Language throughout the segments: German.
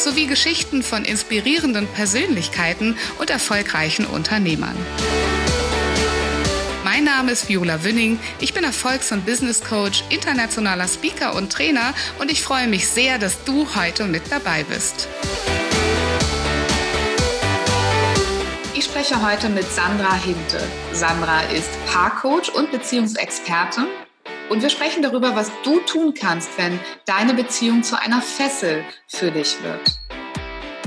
sowie Geschichten von inspirierenden Persönlichkeiten und erfolgreichen Unternehmern. Mein Name ist Viola Wünning. Ich bin Erfolgs- und Business Coach, internationaler Speaker und Trainer und ich freue mich sehr, dass du heute mit dabei bist. Ich spreche heute mit Sandra Hinte. Sandra ist Paarcoach und Beziehungsexpertin und wir sprechen darüber, was du tun kannst, wenn deine Beziehung zu einer Fessel für dich wird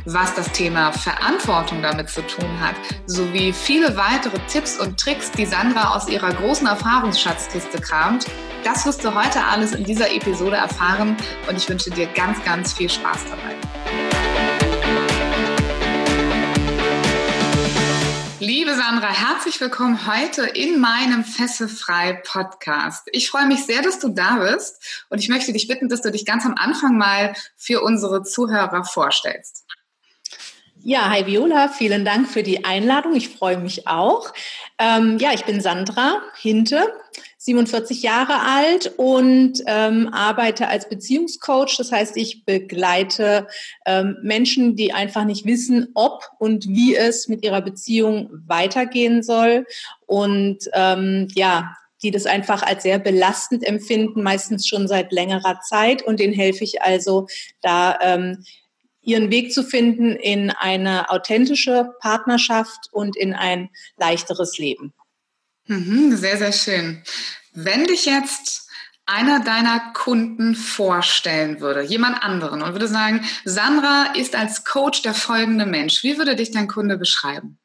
was das Thema Verantwortung damit zu tun hat, sowie viele weitere Tipps und Tricks, die Sandra aus ihrer großen Erfahrungsschatzkiste kramt. Das wirst du heute alles in dieser Episode erfahren und ich wünsche dir ganz, ganz viel Spaß dabei. Liebe Sandra, herzlich willkommen heute in meinem Fesselfrei Podcast. Ich freue mich sehr, dass du da bist und ich möchte dich bitten, dass du dich ganz am Anfang mal für unsere Zuhörer vorstellst. Ja, hi Viola, vielen Dank für die Einladung. Ich freue mich auch. Ähm, ja, ich bin Sandra Hinte, 47 Jahre alt und ähm, arbeite als Beziehungscoach. Das heißt, ich begleite ähm, Menschen, die einfach nicht wissen, ob und wie es mit ihrer Beziehung weitergehen soll. Und ähm, ja, die das einfach als sehr belastend empfinden, meistens schon seit längerer Zeit. Und denen helfe ich also, da ähm, ihren Weg zu finden in eine authentische Partnerschaft und in ein leichteres Leben. Mhm, sehr, sehr schön. Wenn dich jetzt einer deiner Kunden vorstellen würde, jemand anderen, und würde sagen, Sandra ist als Coach der folgende Mensch, wie würde dich dein Kunde beschreiben?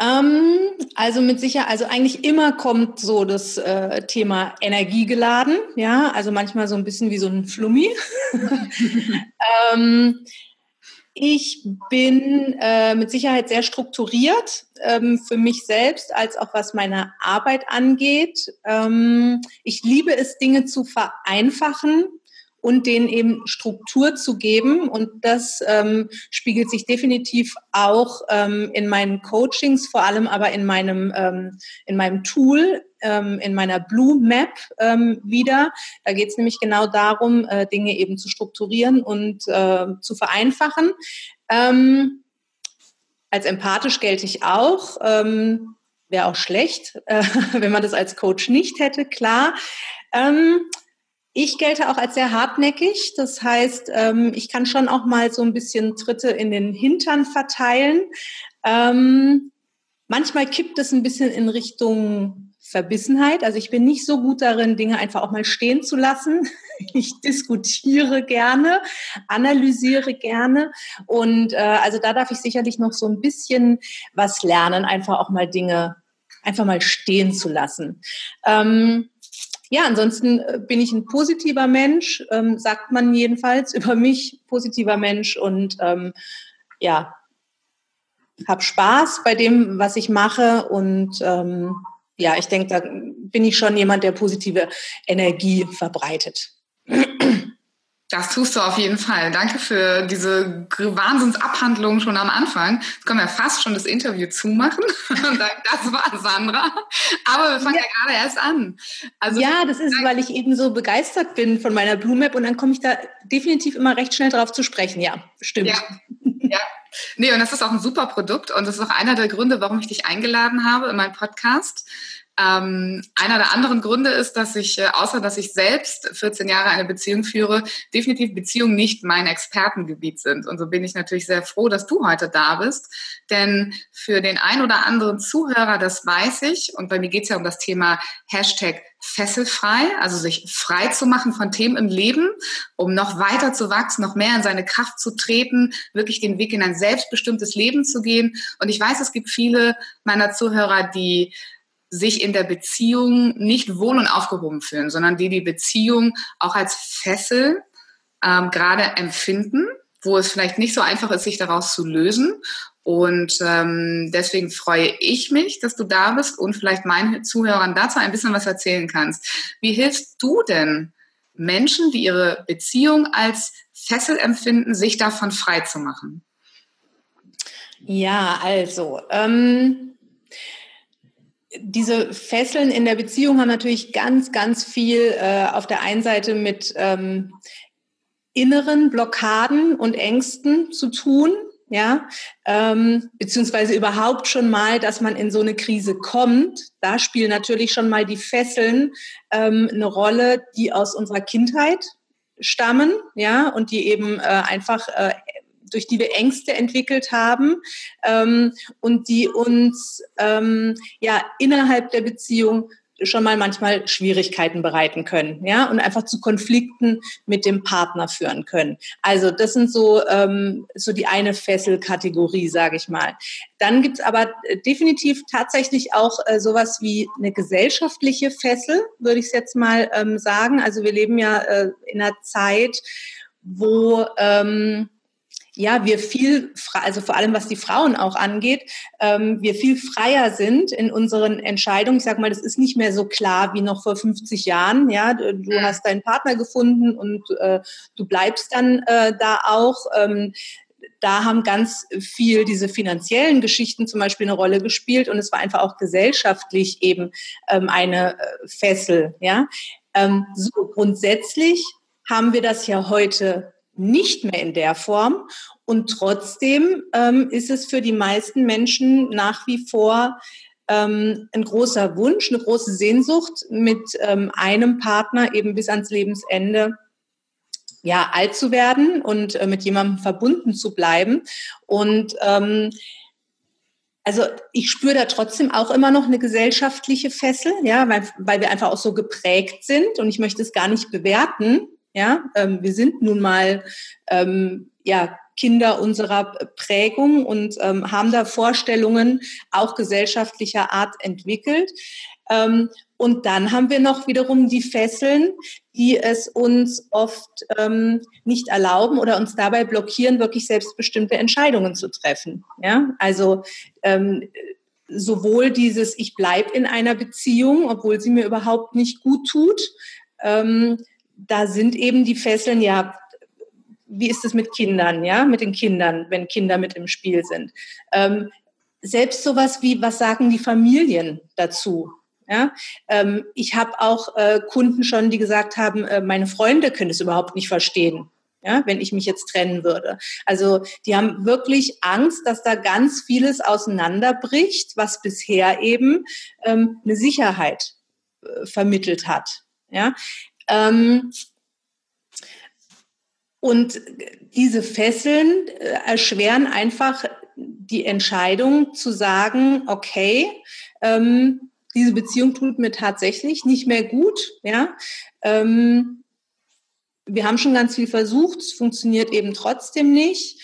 Ähm, also mit Sicherheit, also eigentlich immer kommt so das äh, Thema Energie geladen, ja, also manchmal so ein bisschen wie so ein Flummi. ähm, ich bin äh, mit Sicherheit sehr strukturiert ähm, für mich selbst, als auch was meine Arbeit angeht. Ähm, ich liebe es, Dinge zu vereinfachen und denen eben Struktur zu geben. Und das ähm, spiegelt sich definitiv auch ähm, in meinen Coachings, vor allem aber in meinem, ähm, in meinem Tool, ähm, in meiner Blue Map ähm, wieder. Da geht es nämlich genau darum, äh, Dinge eben zu strukturieren und äh, zu vereinfachen. Ähm, als empathisch gelte ich auch. Wäre auch schlecht, äh, wenn man das als Coach nicht hätte, klar. Ich gelte auch als sehr hartnäckig. Das heißt, ähm, ich kann schon auch mal so ein bisschen Tritte in den Hintern verteilen. Ähm, manchmal kippt es ein bisschen in Richtung Verbissenheit. Also ich bin nicht so gut darin, Dinge einfach auch mal stehen zu lassen. Ich diskutiere gerne, analysiere gerne. Und äh, also da darf ich sicherlich noch so ein bisschen was lernen, einfach auch mal Dinge einfach mal stehen zu lassen. Ähm, ja, ansonsten äh, bin ich ein positiver Mensch, ähm, sagt man jedenfalls über mich, positiver Mensch und ähm, ja, habe Spaß bei dem, was ich mache und ähm, ja, ich denke, da bin ich schon jemand, der positive Energie verbreitet. Das tust du auf jeden Fall. Danke für diese Wahnsinnsabhandlung schon am Anfang. Jetzt können wir fast schon das Interview zumachen. Das war Sandra. Aber wir fangen ja, ja gerade erst an. Also ja, das ist, weil ich eben so begeistert bin von meiner Blue Map und dann komme ich da definitiv immer recht schnell drauf zu sprechen. Ja, stimmt. Ja. ja. Nee, und das ist auch ein super Produkt und das ist auch einer der Gründe, warum ich dich eingeladen habe in meinen Podcast ähm, einer der anderen Gründe ist, dass ich, äh, außer dass ich selbst 14 Jahre eine Beziehung führe, definitiv Beziehungen nicht mein Expertengebiet sind. Und so bin ich natürlich sehr froh, dass du heute da bist. Denn für den ein oder anderen Zuhörer, das weiß ich, und bei mir geht es ja um das Thema Hashtag fesselfrei, also sich frei zu machen von Themen im Leben, um noch weiter zu wachsen, noch mehr in seine Kraft zu treten, wirklich den Weg in ein selbstbestimmtes Leben zu gehen. Und ich weiß, es gibt viele meiner Zuhörer, die sich in der Beziehung nicht wohl und aufgehoben fühlen, sondern die die Beziehung auch als Fessel ähm, gerade empfinden, wo es vielleicht nicht so einfach ist, sich daraus zu lösen. Und ähm, deswegen freue ich mich, dass du da bist und vielleicht meinen Zuhörern dazu ein bisschen was erzählen kannst. Wie hilfst du denn Menschen, die ihre Beziehung als Fessel empfinden, sich davon frei zu machen? Ja, also ähm, diese Fesseln in der Beziehung haben natürlich ganz, ganz viel äh, auf der einen Seite mit ähm, inneren Blockaden und Ängsten zu tun, ja, ähm, beziehungsweise überhaupt schon mal, dass man in so eine Krise kommt. Da spielen natürlich schon mal die Fesseln ähm, eine Rolle, die aus unserer Kindheit stammen, ja, und die eben äh, einfach äh, durch die wir Ängste entwickelt haben ähm, und die uns ähm, ja innerhalb der Beziehung schon mal manchmal Schwierigkeiten bereiten können, ja, und einfach zu Konflikten mit dem Partner führen können. Also das sind so ähm, so die eine Fesselkategorie, sage ich mal. Dann gibt's aber definitiv tatsächlich auch äh, sowas wie eine gesellschaftliche Fessel, würde ich jetzt mal ähm, sagen. Also wir leben ja äh, in einer Zeit, wo ähm, ja, wir viel, also vor allem was die Frauen auch angeht, ähm, wir viel freier sind in unseren Entscheidungen. Ich sag mal, das ist nicht mehr so klar wie noch vor 50 Jahren. Ja, du mhm. hast deinen Partner gefunden und äh, du bleibst dann äh, da auch. Ähm, da haben ganz viel diese finanziellen Geschichten zum Beispiel eine Rolle gespielt und es war einfach auch gesellschaftlich eben ähm, eine äh, Fessel. Ja, ähm, so grundsätzlich haben wir das ja heute nicht mehr in der Form. Und trotzdem ähm, ist es für die meisten Menschen nach wie vor ähm, ein großer Wunsch, eine große Sehnsucht, mit ähm, einem Partner eben bis ans Lebensende ja alt zu werden und äh, mit jemandem verbunden zu bleiben. Und ähm, also ich spüre da trotzdem auch immer noch eine gesellschaftliche Fessel, ja, weil, weil wir einfach auch so geprägt sind und ich möchte es gar nicht bewerten. Ja, ähm, wir sind nun mal ähm, ja Kinder unserer Prägung und ähm, haben da Vorstellungen auch gesellschaftlicher Art entwickelt. Ähm, und dann haben wir noch wiederum die Fesseln, die es uns oft ähm, nicht erlauben oder uns dabei blockieren, wirklich selbstbestimmte Entscheidungen zu treffen. Ja, also ähm, sowohl dieses Ich bleib in einer Beziehung, obwohl sie mir überhaupt nicht gut tut, ähm, da sind eben die Fesseln, ja, wie ist es mit Kindern, ja, mit den Kindern, wenn Kinder mit im Spiel sind. Ähm, selbst sowas wie, was sagen die Familien dazu? Ja, ähm, ich habe auch äh, Kunden schon, die gesagt haben, äh, meine Freunde können es überhaupt nicht verstehen, ja, wenn ich mich jetzt trennen würde. Also die haben wirklich Angst, dass da ganz vieles auseinanderbricht, was bisher eben ähm, eine Sicherheit äh, vermittelt hat. Ja, ähm, und diese Fesseln äh, erschweren einfach die Entscheidung zu sagen, okay, ähm, diese Beziehung tut mir tatsächlich nicht mehr gut. Ja, ähm, wir haben schon ganz viel versucht, es funktioniert eben trotzdem nicht.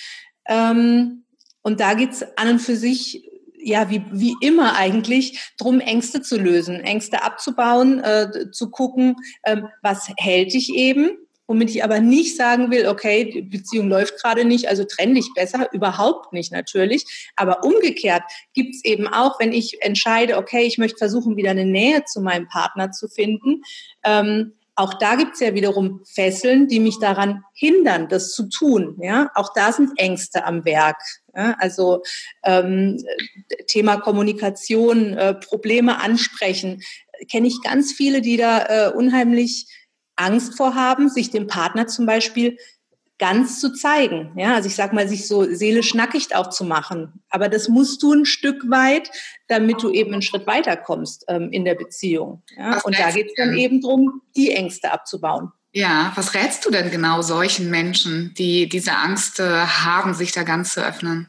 Ähm, und da geht's an und für sich ja, wie, wie immer eigentlich, drum Ängste zu lösen, Ängste abzubauen, äh, zu gucken, äh, was hält dich eben, womit ich aber nicht sagen will, okay, die Beziehung läuft gerade nicht, also trenn dich besser, überhaupt nicht natürlich. Aber umgekehrt gibt's eben auch, wenn ich entscheide, okay, ich möchte versuchen, wieder eine Nähe zu meinem Partner zu finden, ähm, auch da gibt es ja wiederum Fesseln, die mich daran hindern, das zu tun. Ja, auch da sind Ängste am Werk. Ja? Also ähm, Thema Kommunikation, äh, Probleme ansprechen, kenne ich ganz viele, die da äh, unheimlich Angst vorhaben, sich dem Partner zum Beispiel ganz zu zeigen. Ja, also ich sag mal, sich so seelisch nackig auch zu machen. Aber das musst du ein Stück weit, damit du eben einen Schritt weiterkommst ähm, in der Beziehung. Ja? Und da geht es dann eben darum, die Ängste abzubauen. Ja, was rätst du denn genau solchen Menschen, die diese Angst äh, haben, sich da ganz zu öffnen?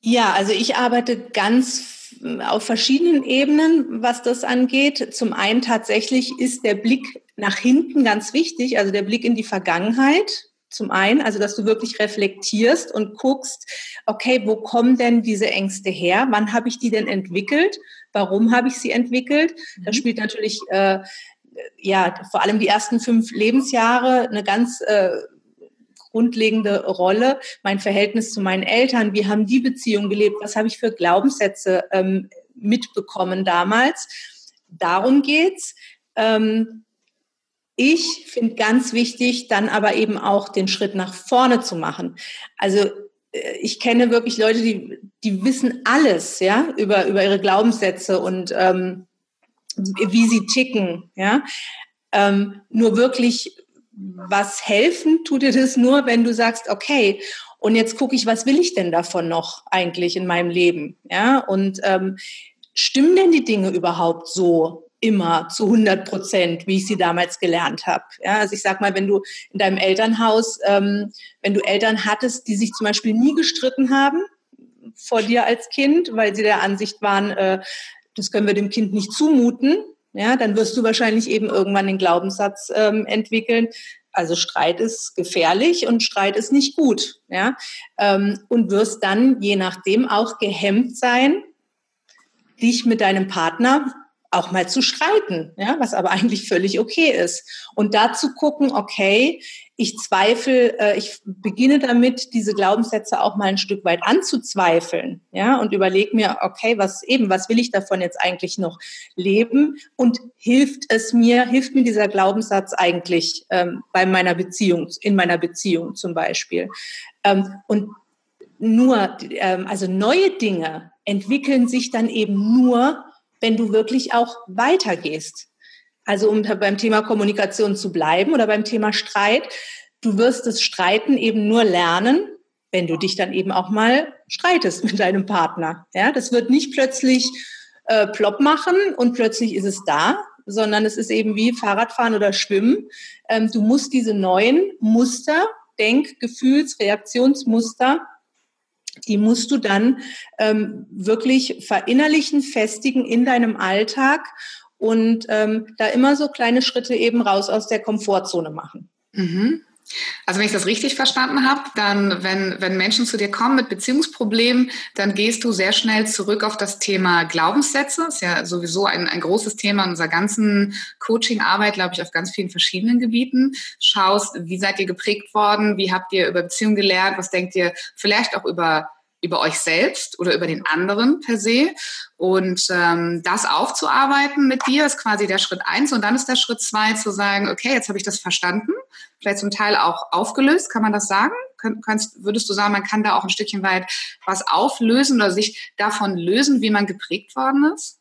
Ja, also ich arbeite ganz auf verschiedenen Ebenen, was das angeht. Zum einen tatsächlich ist der Blick nach hinten ganz wichtig, also der Blick in die Vergangenheit. Zum einen, also dass du wirklich reflektierst und guckst, okay, wo kommen denn diese Ängste her? Wann habe ich die denn entwickelt? Warum habe ich sie entwickelt? Mhm. Da spielt natürlich äh, ja vor allem die ersten fünf Lebensjahre eine ganz äh, grundlegende Rolle. Mein Verhältnis zu meinen Eltern, wie haben die Beziehungen gelebt, was habe ich für Glaubenssätze ähm, mitbekommen damals. Darum geht's. Ähm, ich finde ganz wichtig, dann aber eben auch den Schritt nach vorne zu machen. Also äh, ich kenne wirklich Leute, die, die wissen alles, ja, über, über ihre Glaubenssätze und ähm, wie sie ticken, ja. Ähm, nur wirklich was helfen tut dir das nur, wenn du sagst, okay, und jetzt gucke ich, was will ich denn davon noch eigentlich in meinem Leben, ja? Und ähm, stimmen denn die Dinge überhaupt so? immer zu 100 Prozent, wie ich sie damals gelernt habe. Ja, also ich sag mal, wenn du in deinem Elternhaus, ähm, wenn du Eltern hattest, die sich zum Beispiel nie gestritten haben vor dir als Kind, weil sie der Ansicht waren, äh, das können wir dem Kind nicht zumuten, ja, dann wirst du wahrscheinlich eben irgendwann den Glaubenssatz ähm, entwickeln. Also Streit ist gefährlich und Streit ist nicht gut, ja, ähm, und wirst dann je nachdem auch gehemmt sein, dich mit deinem Partner auch mal zu streiten, ja, was aber eigentlich völlig okay ist. Und dazu gucken, okay, ich zweifle, äh, ich beginne damit, diese Glaubenssätze auch mal ein Stück weit anzuzweifeln, ja, und überlege mir, okay, was eben, was will ich davon jetzt eigentlich noch leben? Und hilft es mir, hilft mir dieser Glaubenssatz eigentlich ähm, bei meiner Beziehung, in meiner Beziehung zum Beispiel? Ähm, und nur, ähm, also neue Dinge entwickeln sich dann eben nur, wenn du wirklich auch weitergehst. Also um beim Thema Kommunikation zu bleiben oder beim Thema Streit, du wirst das Streiten eben nur lernen, wenn du dich dann eben auch mal streitest mit deinem Partner. Ja, das wird nicht plötzlich äh, plopp machen und plötzlich ist es da, sondern es ist eben wie Fahrradfahren oder Schwimmen. Ähm, du musst diese neuen Muster, Denk-, Gefühls-, Reaktionsmuster die musst du dann ähm, wirklich verinnerlichen, festigen in deinem Alltag und ähm, da immer so kleine Schritte eben raus aus der Komfortzone machen. Mhm. Also wenn ich das richtig verstanden habe, dann, wenn, wenn Menschen zu dir kommen mit Beziehungsproblemen, dann gehst du sehr schnell zurück auf das Thema Glaubenssätze. Das ist ja sowieso ein, ein großes Thema in unserer ganzen Coaching-Arbeit, glaube ich, auf ganz vielen verschiedenen Gebieten. Schaust, wie seid ihr geprägt worden? Wie habt ihr über Beziehungen gelernt? Was denkt ihr vielleicht auch über über euch selbst oder über den anderen per se. Und ähm, das aufzuarbeiten mit dir ist quasi der Schritt eins. Und dann ist der Schritt zwei zu sagen, okay, jetzt habe ich das verstanden, vielleicht zum Teil auch aufgelöst, kann man das sagen? Kannst, würdest du sagen, man kann da auch ein Stückchen weit was auflösen oder sich davon lösen, wie man geprägt worden ist?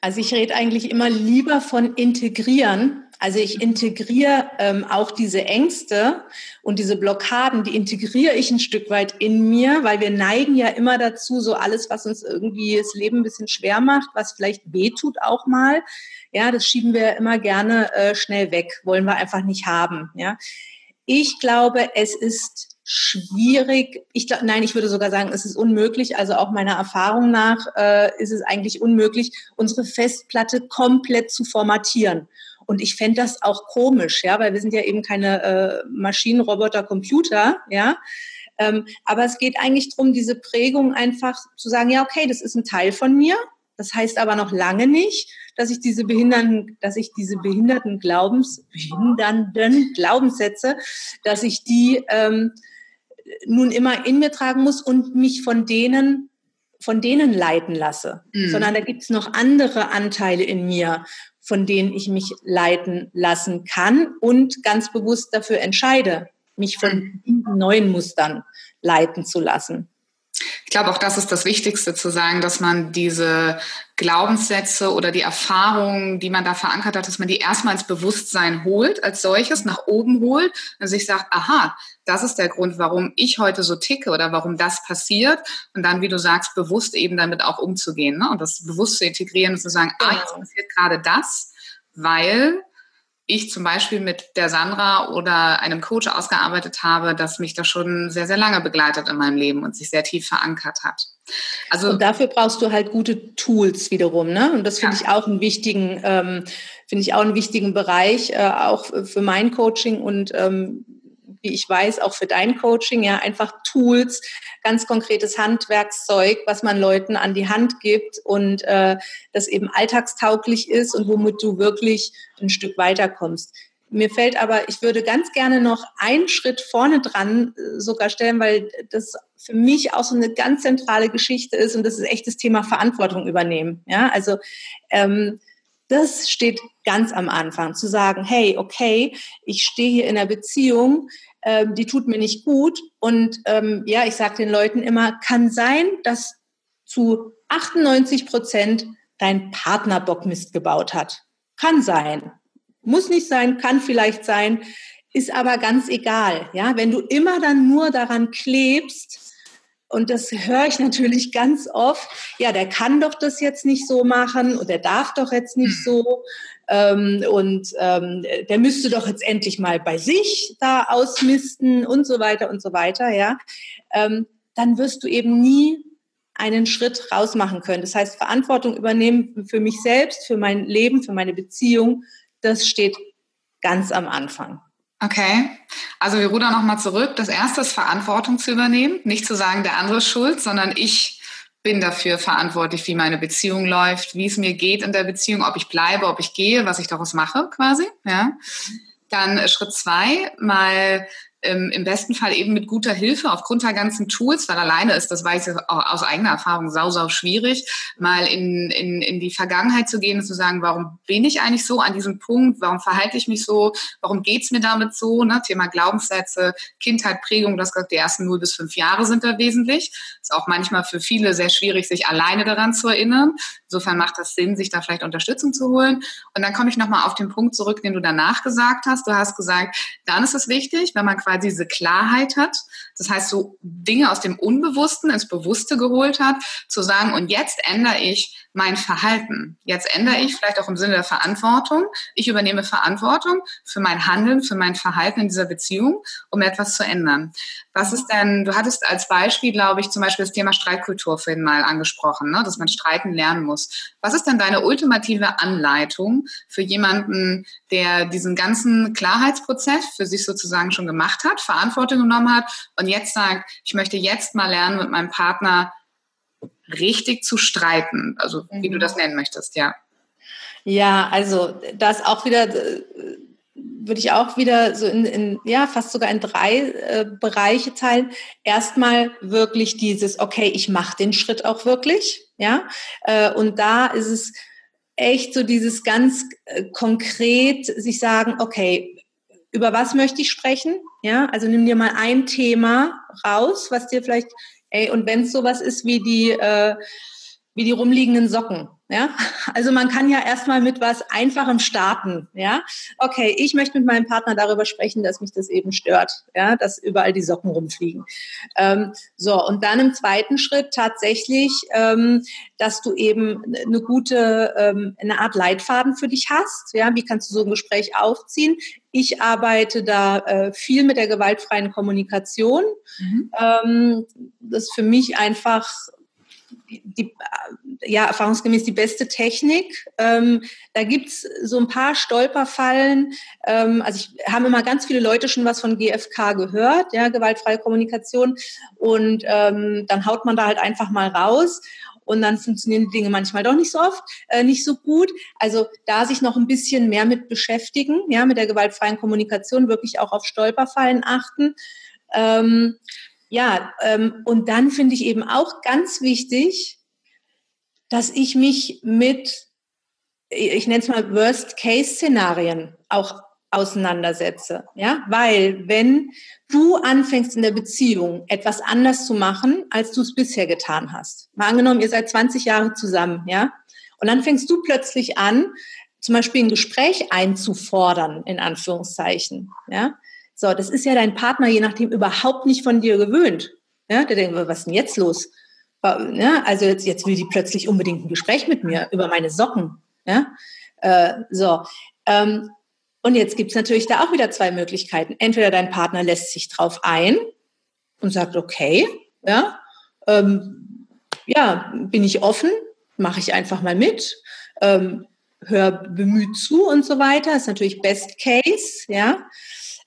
Also ich rede eigentlich immer lieber von integrieren, also ich integriere ähm, auch diese Ängste und diese Blockaden, die integriere ich ein Stück weit in mir, weil wir neigen ja immer dazu, so alles, was uns irgendwie das Leben ein bisschen schwer macht, was vielleicht wehtut auch mal, ja, das schieben wir immer gerne äh, schnell weg, wollen wir einfach nicht haben, ja. Ich glaube, es ist schwierig. Ich glaube, nein, ich würde sogar sagen, es ist unmöglich. Also auch meiner Erfahrung nach äh, ist es eigentlich unmöglich, unsere Festplatte komplett zu formatieren. Und ich fände das auch komisch, ja, weil wir sind ja eben keine äh, Maschinen, Roboter, Computer, ja. Ähm, aber es geht eigentlich darum, diese Prägung einfach zu sagen, ja, okay, das ist ein Teil von mir. Das heißt aber noch lange nicht, dass ich diese behinderten, dass ich diese behinderten Glaubens, behindernden Glaubenssätze, dass ich die ähm, nun immer in mir tragen muss und mich von denen von denen leiten lasse, mhm. sondern da gibt es noch andere Anteile in mir, von denen ich mich leiten lassen kann und ganz bewusst dafür entscheide, mich von mhm. neuen Mustern leiten zu lassen. Ich glaube, auch das ist das Wichtigste zu sagen, dass man diese Glaubenssätze oder die Erfahrungen, die man da verankert hat, dass man die erstmal ins Bewusstsein holt, als solches nach oben holt und sich sagt, aha, das ist der Grund, warum ich heute so ticke oder warum das passiert. Und dann, wie du sagst, bewusst eben damit auch umzugehen ne? und das bewusst zu integrieren und zu sagen, ah, jetzt genau. passiert gerade das, weil ich zum Beispiel mit der Sandra oder einem Coach ausgearbeitet habe, das mich da schon sehr, sehr lange begleitet in meinem Leben und sich sehr tief verankert hat. Also und dafür brauchst du halt gute Tools wiederum, ne? Und das finde ja. ich auch einen wichtigen, ähm, finde ich auch einen wichtigen Bereich, äh, auch für mein Coaching und ähm, wie ich weiß, auch für dein Coaching, ja, einfach Tools, ganz konkretes Handwerkszeug, was man Leuten an die Hand gibt und äh, das eben alltagstauglich ist und womit du wirklich ein Stück weiterkommst. mir fällt aber, ich würde ganz gerne noch einen Schritt vorne dran äh, sogar stellen, weil das für mich auch so eine ganz zentrale Geschichte ist und das ist echt das Thema Verantwortung übernehmen. Ja, also ähm, das steht ganz am Anfang, zu sagen, hey, okay, ich stehe hier in einer Beziehung, ähm, die tut mir nicht gut. Und ähm, ja, ich sage den Leuten immer, kann sein, dass zu 98 Prozent dein Partner Bockmist gebaut hat. Kann sein. Muss nicht sein, kann vielleicht sein, ist aber ganz egal. Ja, wenn du immer dann nur daran klebst, und das höre ich natürlich ganz oft. Ja, der kann doch das jetzt nicht so machen und der darf doch jetzt nicht hm. so. Ähm, und ähm, der müsste doch jetzt endlich mal bei sich da ausmisten und so weiter und so weiter. Ja, ähm, dann wirst du eben nie einen Schritt rausmachen können. Das heißt, Verantwortung übernehmen für mich selbst, für mein Leben, für meine Beziehung, das steht ganz am Anfang. Okay, also wir rudern nochmal zurück. Das erste ist Verantwortung zu übernehmen, nicht zu sagen, der andere ist schuld, sondern ich bin dafür verantwortlich, wie meine Beziehung läuft, wie es mir geht in der Beziehung, ob ich bleibe, ob ich gehe, was ich daraus mache, quasi. Ja. Dann Schritt zwei, mal ähm, im besten Fall eben mit guter Hilfe aufgrund der ganzen Tools, weil alleine ist, das weiß ich aus eigener Erfahrung, sau, sau schwierig, mal in, in, in die Vergangenheit zu gehen und zu sagen, warum bin ich eigentlich so an diesem Punkt, warum verhalte ich mich so, warum geht's mir damit so, ne? Thema Glaubenssätze, Kindheit, Prägung, das die ersten 0 bis 5 Jahre sind da wesentlich. Ist auch manchmal für viele sehr schwierig, sich alleine daran zu erinnern. Insofern macht das Sinn, sich da vielleicht Unterstützung zu holen. Und dann komme ich nochmal auf den Punkt zurück, den du danach gesagt hast. Du hast gesagt, dann ist es wichtig, wenn man quasi quasi diese Klarheit hat. Das heißt, so Dinge aus dem Unbewussten ins Bewusste geholt hat, zu sagen, und jetzt ändere ich mein Verhalten. Jetzt ändere ich vielleicht auch im Sinne der Verantwortung. Ich übernehme Verantwortung für mein Handeln, für mein Verhalten in dieser Beziehung, um etwas zu ändern. Was ist denn, du hattest als Beispiel, glaube ich, zum Beispiel das Thema Streitkultur vorhin mal angesprochen, ne, dass man streiten lernen muss. Was ist denn deine ultimative Anleitung für jemanden, der diesen ganzen Klarheitsprozess für sich sozusagen schon gemacht hat, Verantwortung genommen hat und jetzt sagt, ich möchte jetzt mal lernen, mit meinem Partner richtig zu streiten, also wie mhm. du das nennen möchtest, ja. Ja, also das auch wieder äh, würde ich auch wieder so in, in ja fast sogar in drei äh, Bereiche teilen. Erstmal wirklich dieses, okay, ich mache den Schritt auch wirklich, ja, äh, und da ist es echt so dieses ganz äh, konkret sich sagen, okay, über was möchte ich sprechen? Ja, also nimm dir mal ein Thema raus, was dir vielleicht Ey, und wenn es sowas ist wie die, äh, wie die rumliegenden Socken, ja, also man kann ja erstmal mit was Einfachem starten, ja. Okay, ich möchte mit meinem Partner darüber sprechen, dass mich das eben stört, ja, dass überall die Socken rumfliegen. Ähm, so und dann im zweiten Schritt tatsächlich, ähm, dass du eben eine gute, ähm, eine Art Leitfaden für dich hast, ja. Wie kannst du so ein Gespräch aufziehen? Ich arbeite da äh, viel mit der gewaltfreien Kommunikation. Mhm. Ähm, das ist für mich einfach die, ja, erfahrungsgemäß die beste Technik. Ähm, da gibt's so ein paar Stolperfallen. Ähm, also ich habe immer ganz viele Leute schon was von GFK gehört, ja, gewaltfreie Kommunikation. Und ähm, dann haut man da halt einfach mal raus und dann funktionieren die Dinge manchmal doch nicht so oft, äh, nicht so gut. Also da sich noch ein bisschen mehr mit beschäftigen, ja, mit der gewaltfreien Kommunikation, wirklich auch auf Stolperfallen achten. Ähm, ja, ähm, und dann finde ich eben auch ganz wichtig, dass ich mich mit, ich nenne es mal Worst-Case-Szenarien auch auseinandersetze. Ja, weil wenn du anfängst in der Beziehung etwas anders zu machen, als du es bisher getan hast, mal angenommen, ihr seid 20 Jahre zusammen, ja, und dann fängst du plötzlich an, zum Beispiel ein Gespräch einzufordern, in Anführungszeichen, ja, so, das ist ja dein Partner, je nachdem, überhaupt nicht von dir gewöhnt. Ja, der denkt, was ist denn jetzt los? Ja, also jetzt, jetzt will die plötzlich unbedingt ein Gespräch mit mir über meine Socken. Ja, äh, so. Ähm, und jetzt gibt's natürlich da auch wieder zwei Möglichkeiten. Entweder dein Partner lässt sich drauf ein und sagt, okay, ja, ähm, ja, bin ich offen, mache ich einfach mal mit, ähm, hör bemüht zu und so weiter. ist natürlich Best Case, ja.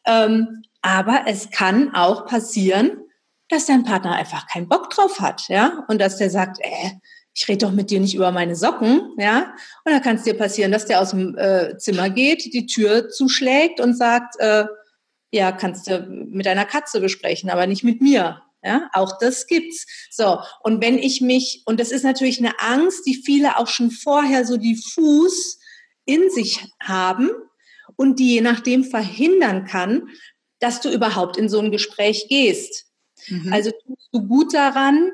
Ähm, aber es kann auch passieren, dass dein Partner einfach keinen Bock drauf hat, ja, und dass der sagt, äh, ich rede doch mit dir nicht über meine Socken, ja. Und dann kann es dir passieren, dass der aus dem äh, Zimmer geht, die Tür zuschlägt und sagt, äh, ja, kannst du mit deiner Katze besprechen, aber nicht mit mir. Ja, auch das gibt's. So. Und wenn ich mich, und das ist natürlich eine Angst, die viele auch schon vorher so diffus in sich haben und die je nachdem verhindern kann, dass du überhaupt in so ein Gespräch gehst. Mhm. Also tust du gut daran,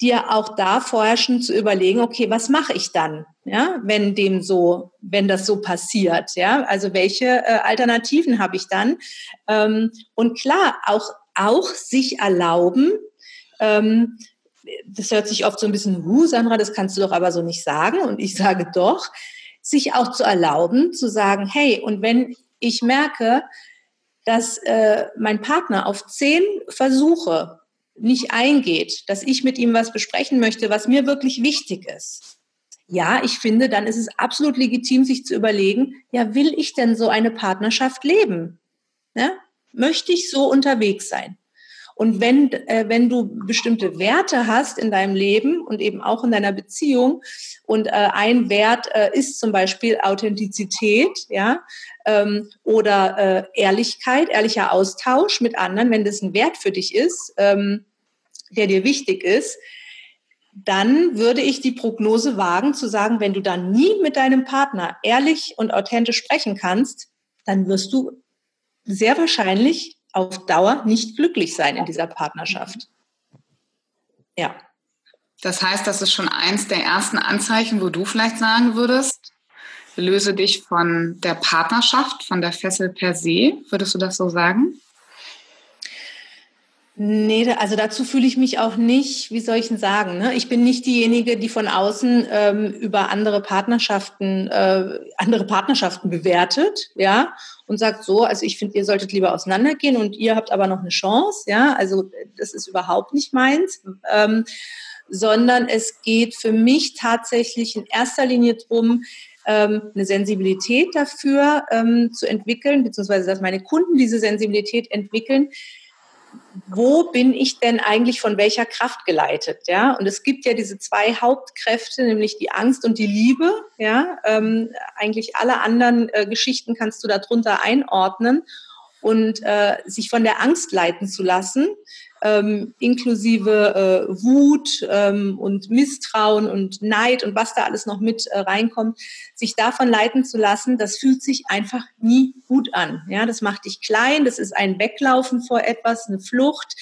dir auch da vorher schon zu überlegen, okay, was mache ich dann, ja, wenn dem so, wenn das so passiert, ja, also welche äh, Alternativen habe ich dann? Ähm, und klar, auch auch sich erlauben, ähm, das hört sich oft so ein bisschen, hu, Sandra, das kannst du doch aber so nicht sagen. Und ich sage doch, sich auch zu erlauben, zu sagen, hey, und wenn ich merke, dass äh, mein Partner auf zehn Versuche nicht eingeht, dass ich mit ihm was besprechen möchte, was mir wirklich wichtig ist. Ja, ich finde, dann ist es absolut legitim, sich zu überlegen, ja, will ich denn so eine Partnerschaft leben? Ja? Möchte ich so unterwegs sein? Und wenn, äh, wenn du bestimmte Werte hast in deinem Leben und eben auch in deiner Beziehung und äh, ein Wert äh, ist zum Beispiel Authentizität, ja, ähm, oder äh, Ehrlichkeit, ehrlicher Austausch mit anderen, wenn das ein Wert für dich ist, ähm, der dir wichtig ist, dann würde ich die Prognose wagen zu sagen, wenn du dann nie mit deinem Partner ehrlich und authentisch sprechen kannst, dann wirst du sehr wahrscheinlich auf Dauer nicht glücklich sein in dieser Partnerschaft. Ja. Das heißt, das ist schon eins der ersten Anzeichen, wo du vielleicht sagen würdest, löse dich von der Partnerschaft, von der Fessel per se. Würdest du das so sagen? Nee, also dazu fühle ich mich auch nicht, wie soll ich denn sagen, ne? ich bin nicht diejenige, die von außen ähm, über andere Partnerschaften, äh, andere Partnerschaften bewertet, ja, und sagt so, also ich finde, ihr solltet lieber auseinandergehen und ihr habt aber noch eine Chance, ja, also das ist überhaupt nicht meins, ähm, sondern es geht für mich tatsächlich in erster Linie drum, ähm, eine Sensibilität dafür ähm, zu entwickeln, beziehungsweise dass meine Kunden diese Sensibilität entwickeln, wo bin ich denn eigentlich von welcher Kraft geleitet? Ja, und es gibt ja diese zwei Hauptkräfte, nämlich die Angst und die Liebe. Ja, ähm, eigentlich alle anderen äh, Geschichten kannst du darunter einordnen und äh, sich von der Angst leiten zu lassen, ähm, inklusive äh, Wut ähm, und Misstrauen und Neid und was da alles noch mit äh, reinkommt, sich davon leiten zu lassen, das fühlt sich einfach nie gut an. Ja, das macht dich klein, das ist ein Weglaufen vor etwas, eine Flucht.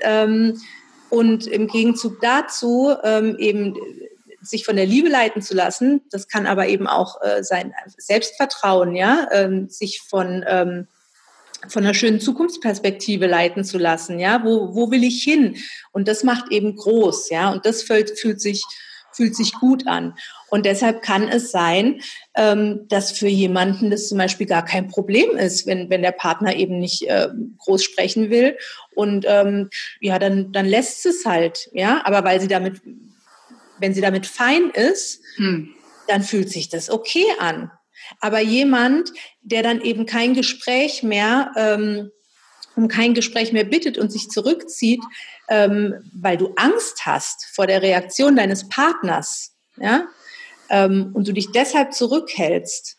Ähm, und im Gegenzug dazu ähm, eben sich von der Liebe leiten zu lassen, das kann aber eben auch äh, sein Selbstvertrauen, ja, ähm, sich von ähm, von einer schönen Zukunftsperspektive leiten zu lassen. Ja, wo, wo will ich hin? Und das macht eben groß. Ja, und das fühlt, fühlt sich fühlt sich gut an. Und deshalb kann es sein, ähm, dass für jemanden das zum Beispiel gar kein Problem ist, wenn, wenn der Partner eben nicht äh, groß sprechen will. Und ähm, ja, dann, dann lässt es halt. Ja, aber weil sie damit, wenn sie damit fein ist, hm. dann fühlt sich das okay an. Aber jemand, der dann eben kein Gespräch mehr, ähm, um kein Gespräch mehr bittet und sich zurückzieht, ähm, weil du Angst hast vor der Reaktion deines Partners, ja, ähm, und du dich deshalb zurückhältst,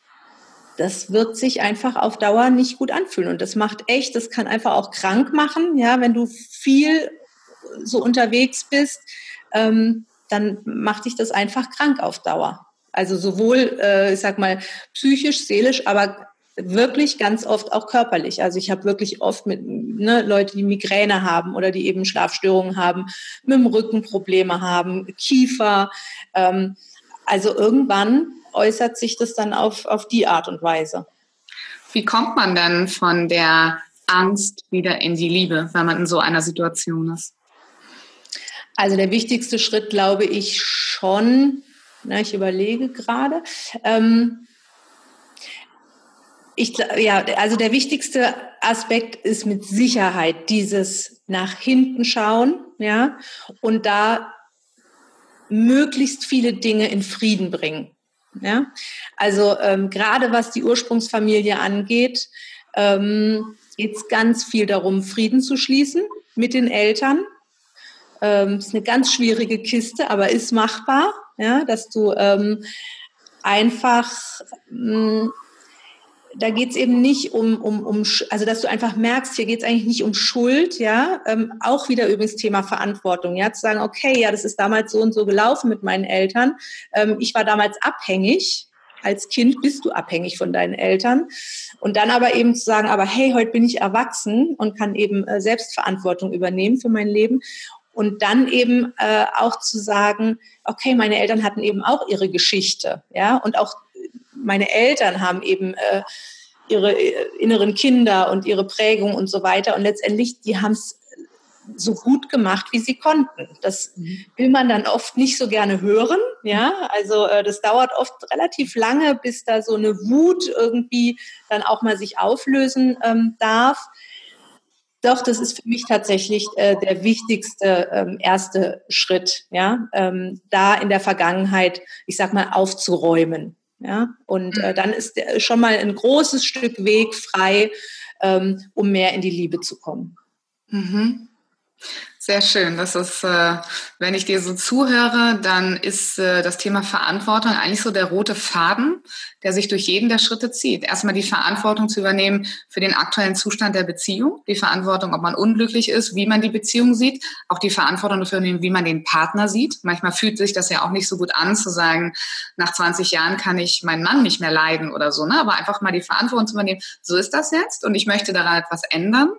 das wird sich einfach auf Dauer nicht gut anfühlen. Und das macht echt, das kann einfach auch krank machen, ja, wenn du viel so unterwegs bist, ähm, dann macht dich das einfach krank auf Dauer. Also sowohl, äh, ich sag mal, psychisch, seelisch, aber wirklich ganz oft auch körperlich. Also ich habe wirklich oft mit ne, Leute, die Migräne haben oder die eben Schlafstörungen haben, mit dem Rücken Probleme haben, Kiefer. Ähm, also irgendwann äußert sich das dann auf, auf die Art und Weise. Wie kommt man denn von der Angst wieder in die Liebe, wenn man in so einer Situation ist? Also der wichtigste Schritt, glaube ich, schon na, ich überlege gerade. Ähm, ich, ja, also der wichtigste Aspekt ist mit Sicherheit dieses nach hinten schauen, ja, und da möglichst viele Dinge in Frieden bringen. Ja, also ähm, gerade was die Ursprungsfamilie angeht, ähm, geht es ganz viel darum, Frieden zu schließen mit den Eltern ähm, ist eine ganz schwierige Kiste, aber ist machbar, ja, dass du ähm, einfach mh, hm, da geht es eben nicht um, um, um, also dass du einfach merkst, hier geht es eigentlich nicht um Schuld, ja, ähm, auch wieder übrigens Thema Verantwortung, ja, zu sagen, okay, ja, das ist damals so und so gelaufen mit meinen Eltern, ähm, ich war damals abhängig, als Kind bist du abhängig von deinen Eltern. Und dann aber eben zu sagen, aber hey, heute bin ich erwachsen und kann eben äh, Selbstverantwortung übernehmen für mein Leben und dann eben äh, auch zu sagen, okay, meine Eltern hatten eben auch ihre Geschichte, ja, und auch meine Eltern haben eben äh, ihre äh, inneren Kinder und ihre Prägung und so weiter. Und letztendlich, die haben es so gut gemacht, wie sie konnten. Das mhm. will man dann oft nicht so gerne hören. Ja, also äh, das dauert oft relativ lange, bis da so eine Wut irgendwie dann auch mal sich auflösen ähm, darf. Doch, das ist für mich tatsächlich äh, der wichtigste ähm, erste Schritt, ja, ähm, da in der Vergangenheit, ich sag mal, aufzuräumen. Ja, und äh, dann ist schon mal ein großes Stück Weg frei, ähm, um mehr in die Liebe zu kommen. Mhm. Sehr schön. Das ist, äh, wenn ich dir so zuhöre, dann ist äh, das Thema Verantwortung eigentlich so der rote Faden, der sich durch jeden der Schritte zieht. Erstmal die Verantwortung zu übernehmen für den aktuellen Zustand der Beziehung, die Verantwortung, ob man unglücklich ist, wie man die Beziehung sieht, auch die Verantwortung dafür nehmen, wie man den Partner sieht. Manchmal fühlt sich das ja auch nicht so gut an, zu sagen, nach 20 Jahren kann ich meinen Mann nicht mehr leiden oder so, ne? aber einfach mal die Verantwortung zu übernehmen, so ist das jetzt und ich möchte daran etwas ändern.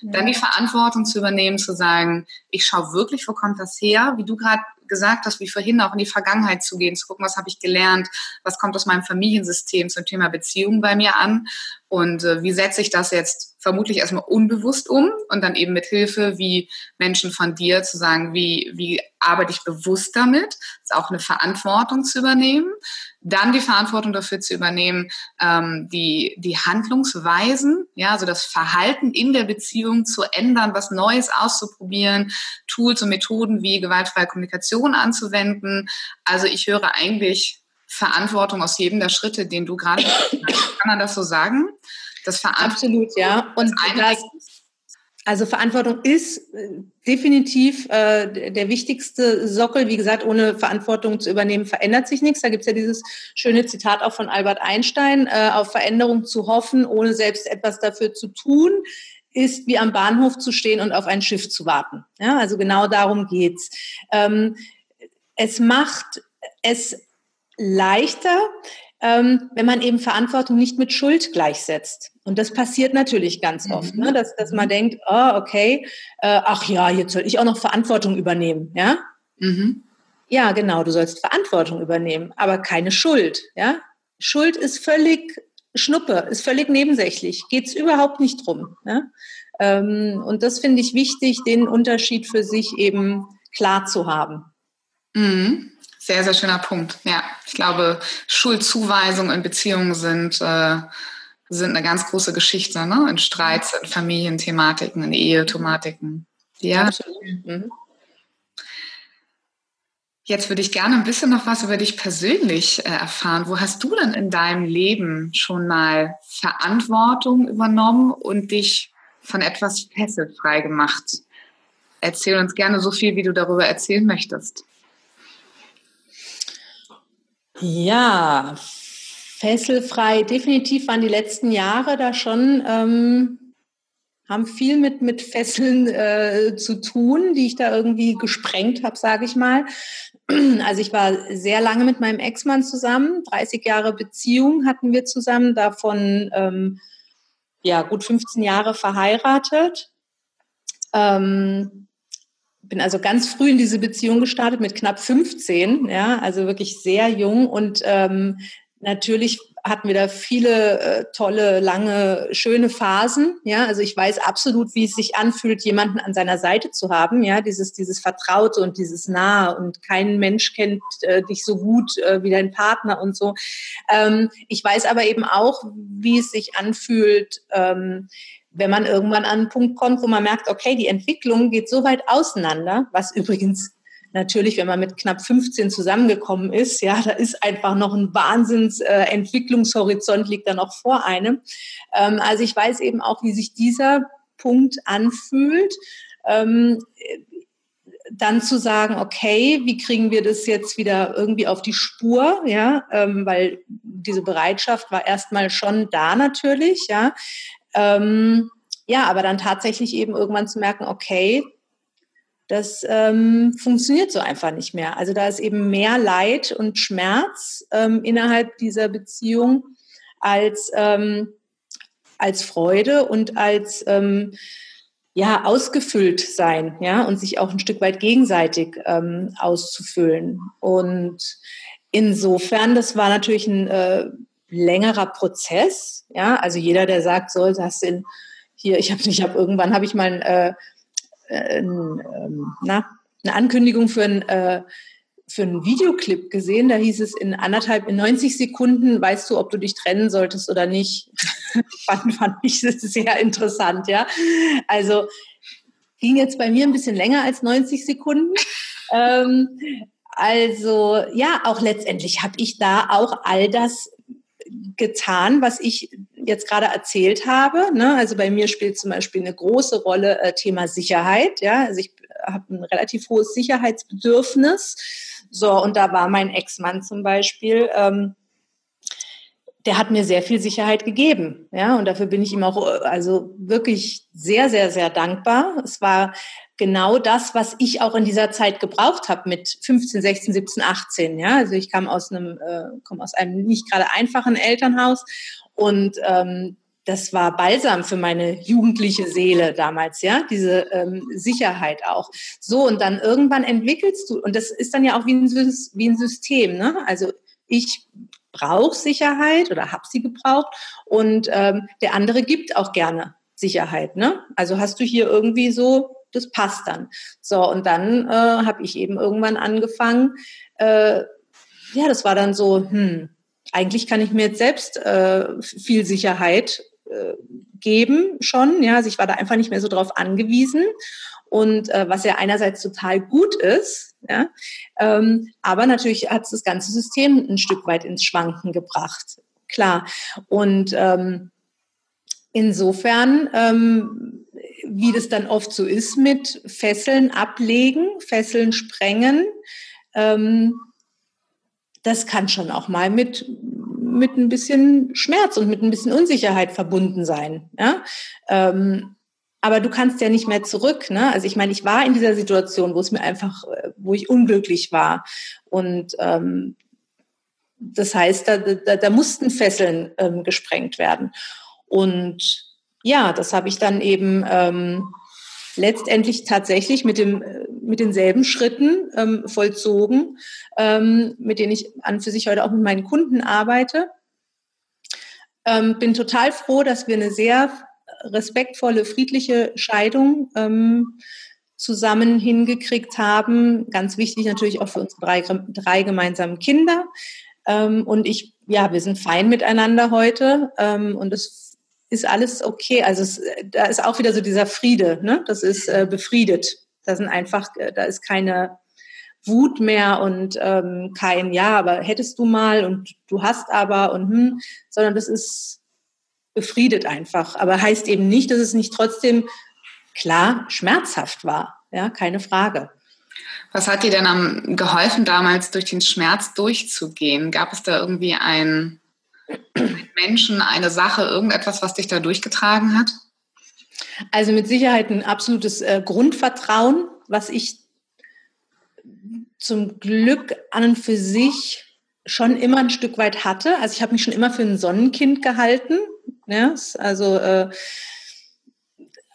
Ja. Dann die Verantwortung zu übernehmen, zu sagen, ich schaue wirklich, wo kommt das her, wie du gerade gesagt hast, wie vorhin auch in die Vergangenheit zu gehen, zu gucken, was habe ich gelernt, was kommt aus meinem Familiensystem zum Thema Beziehung bei mir an und äh, wie setze ich das jetzt vermutlich erstmal unbewusst um und dann eben mit Hilfe wie Menschen von dir zu sagen, wie, wie arbeite ich bewusst damit, ist auch eine Verantwortung zu übernehmen, dann die Verantwortung dafür zu übernehmen, ähm, die, die Handlungsweisen, ja, also das Verhalten in der Beziehung zu ändern, was Neues auszuprobieren, Tools und Methoden wie gewaltfreie Kommunikation anzuwenden. Also ich höre eigentlich Verantwortung aus jedem der Schritte, den du gerade, kann man das so sagen? Das Absolut, ja. Und das, also Verantwortung ist äh, definitiv äh, der wichtigste Sockel. Wie gesagt, ohne Verantwortung zu übernehmen, verändert sich nichts. Da gibt es ja dieses schöne Zitat auch von Albert Einstein, äh, auf Veränderung zu hoffen, ohne selbst etwas dafür zu tun, ist wie am Bahnhof zu stehen und auf ein Schiff zu warten. Ja, also genau darum geht's. Ähm, es macht es leichter, ähm, wenn man eben Verantwortung nicht mit Schuld gleichsetzt. Und das passiert natürlich ganz oft, mhm. ne? dass, dass man denkt, oh, okay, äh, ach ja, jetzt soll ich auch noch Verantwortung übernehmen, ja? Mhm. Ja, genau, du sollst Verantwortung übernehmen, aber keine Schuld, ja? Schuld ist völlig Schnuppe, ist völlig nebensächlich, geht's überhaupt nicht drum. Ne? Ähm, und das finde ich wichtig, den Unterschied für sich eben klar zu haben. Mhm. Sehr, sehr schöner Punkt. Ja, ich glaube, Schuldzuweisungen in Beziehungen sind, äh, sind eine ganz große Geschichte, ne? In Streits, in Familienthematiken, in Ehethematiken. Ja. Mhm. Jetzt würde ich gerne ein bisschen noch was über dich persönlich äh, erfahren. Wo hast du denn in deinem Leben schon mal Verantwortung übernommen und dich von etwas fesselfrei gemacht? Erzähl uns gerne so viel, wie du darüber erzählen möchtest. Ja, fesselfrei. Definitiv waren die letzten Jahre da schon, ähm, haben viel mit, mit Fesseln äh, zu tun, die ich da irgendwie gesprengt habe, sage ich mal. Also ich war sehr lange mit meinem Ex-Mann zusammen, 30 Jahre Beziehung hatten wir zusammen, davon ähm, ja gut 15 Jahre verheiratet. Ähm, bin also ganz früh in diese Beziehung gestartet mit knapp 15, ja, also wirklich sehr jung und ähm, natürlich hatten wir da viele äh, tolle, lange, schöne Phasen. Ja, also ich weiß absolut, wie es sich anfühlt, jemanden an seiner Seite zu haben. Ja, dieses, dieses Vertraute und dieses Nahe und kein Mensch kennt äh, dich so gut äh, wie dein Partner und so. Ähm, ich weiß aber eben auch, wie es sich anfühlt, ähm, wenn man irgendwann an einen Punkt kommt, wo man merkt, okay, die Entwicklung geht so weit auseinander, was übrigens natürlich, wenn man mit knapp 15 zusammengekommen ist, ja, da ist einfach noch ein Wahnsinns äh, liegt da noch vor einem. Ähm, also ich weiß eben auch, wie sich dieser Punkt anfühlt. Ähm, dann zu sagen, okay, wie kriegen wir das jetzt wieder irgendwie auf die Spur, ja, ähm, weil diese Bereitschaft war erstmal schon da natürlich, ja. Ähm, ja, aber dann tatsächlich eben irgendwann zu merken, okay, das ähm, funktioniert so einfach nicht mehr. Also da ist eben mehr Leid und Schmerz ähm, innerhalb dieser Beziehung als, ähm, als Freude und als ähm, ja, ausgefüllt sein, ja, und sich auch ein Stück weit gegenseitig ähm, auszufüllen. Und insofern, das war natürlich ein äh, längerer Prozess, ja, also jeder, der sagt, so, das in hier, ich habe ich hab, irgendwann habe ich mal äh, äh, ähm, na, eine Ankündigung für ein äh, für einen Videoclip gesehen, da hieß es in anderthalb, in 90 Sekunden weißt du, ob du dich trennen solltest oder nicht. fand, fand ich sehr interessant, ja. Also ging jetzt bei mir ein bisschen länger als 90 Sekunden. Ähm, also ja, auch letztendlich habe ich da auch all das getan, was ich jetzt gerade erzählt habe. Ne? Also bei mir spielt zum Beispiel eine große Rolle äh, Thema Sicherheit. Ja, also ich habe ein relativ hohes Sicherheitsbedürfnis so, und da war mein Ex-Mann zum Beispiel, ähm, der hat mir sehr viel Sicherheit gegeben. Ja, und dafür bin ich ihm auch also wirklich sehr, sehr, sehr dankbar. Es war genau das, was ich auch in dieser Zeit gebraucht habe mit 15, 16, 17, 18. Ja, also ich kam aus einem, äh, komme aus einem nicht gerade einfachen Elternhaus und ähm, das war Balsam für meine jugendliche Seele damals, ja, diese ähm, Sicherheit auch. So, und dann irgendwann entwickelst du, und das ist dann ja auch wie ein, wie ein System, ne? Also ich brauche Sicherheit oder habe sie gebraucht und ähm, der andere gibt auch gerne Sicherheit, ne? Also hast du hier irgendwie so, das passt dann. So, und dann äh, habe ich eben irgendwann angefangen, äh, ja, das war dann so, hm, eigentlich kann ich mir jetzt selbst äh, viel Sicherheit äh, geben schon. Ja, also ich war da einfach nicht mehr so drauf angewiesen. Und äh, was ja einerseits total gut ist, ja, ähm, aber natürlich hat es das ganze System ein Stück weit ins Schwanken gebracht. Klar. Und ähm, insofern, ähm, wie das dann oft so ist mit Fesseln ablegen, Fesseln sprengen, ähm, das kann schon auch mal mit mit ein bisschen Schmerz und mit ein bisschen Unsicherheit verbunden sein. Ja? Ähm, aber du kannst ja nicht mehr zurück. Ne? Also ich meine, ich war in dieser Situation, wo es mir einfach, wo ich unglücklich war. Und ähm, das heißt, da, da, da mussten Fesseln ähm, gesprengt werden. Und ja, das habe ich dann eben ähm, letztendlich tatsächlich mit, dem, mit denselben Schritten ähm, vollzogen, ähm, mit denen ich an für sich heute auch mit meinen Kunden arbeite. Ähm, bin total froh, dass wir eine sehr respektvolle, friedliche Scheidung ähm, zusammen hingekriegt haben. Ganz wichtig natürlich auch für unsere drei, drei gemeinsamen Kinder. Ähm, und ich, ja, wir sind fein miteinander heute ähm, und es ist alles okay. Also es, da ist auch wieder so dieser Friede, ne? Das ist äh, befriedet. Da sind einfach, äh, da ist keine Wut mehr und ähm, kein Ja, aber hättest du mal und du hast aber und hm, sondern das ist befriedet einfach. Aber heißt eben nicht, dass es nicht trotzdem klar schmerzhaft war. Ja, keine Frage. Was hat dir denn am geholfen, damals durch den Schmerz durchzugehen? Gab es da irgendwie ein Menschen, eine Sache, irgendetwas, was dich da durchgetragen hat? Also mit Sicherheit ein absolutes äh, Grundvertrauen, was ich zum Glück an und für sich schon immer ein Stück weit hatte. Also ich habe mich schon immer für ein Sonnenkind gehalten. Ja? Also äh,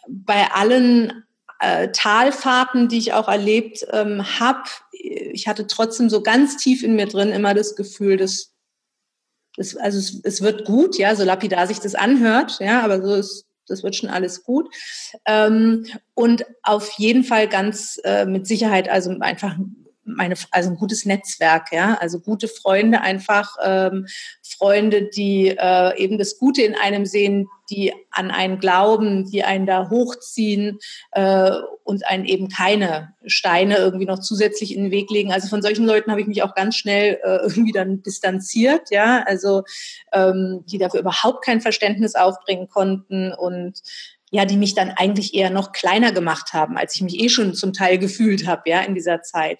bei allen äh, Talfahrten, die ich auch erlebt ähm, habe, ich hatte trotzdem so ganz tief in mir drin immer das Gefühl, dass das, also es, es, wird gut, ja, so lapidar sich das anhört, ja, aber so ist, das wird schon alles gut. Ähm, und auf jeden Fall ganz äh, mit Sicherheit, also einfach meine, also ein gutes Netzwerk, ja, also gute Freunde einfach, ähm, Freunde, die äh, eben das Gute in einem sehen, die an einen glauben, die einen da hochziehen äh, und einen eben keine Steine irgendwie noch zusätzlich in den Weg legen. Also von solchen Leuten habe ich mich auch ganz schnell äh, irgendwie dann distanziert, ja, also ähm, die dafür überhaupt kein Verständnis aufbringen konnten und ja, die mich dann eigentlich eher noch kleiner gemacht haben, als ich mich eh schon zum Teil gefühlt habe, ja, in dieser Zeit.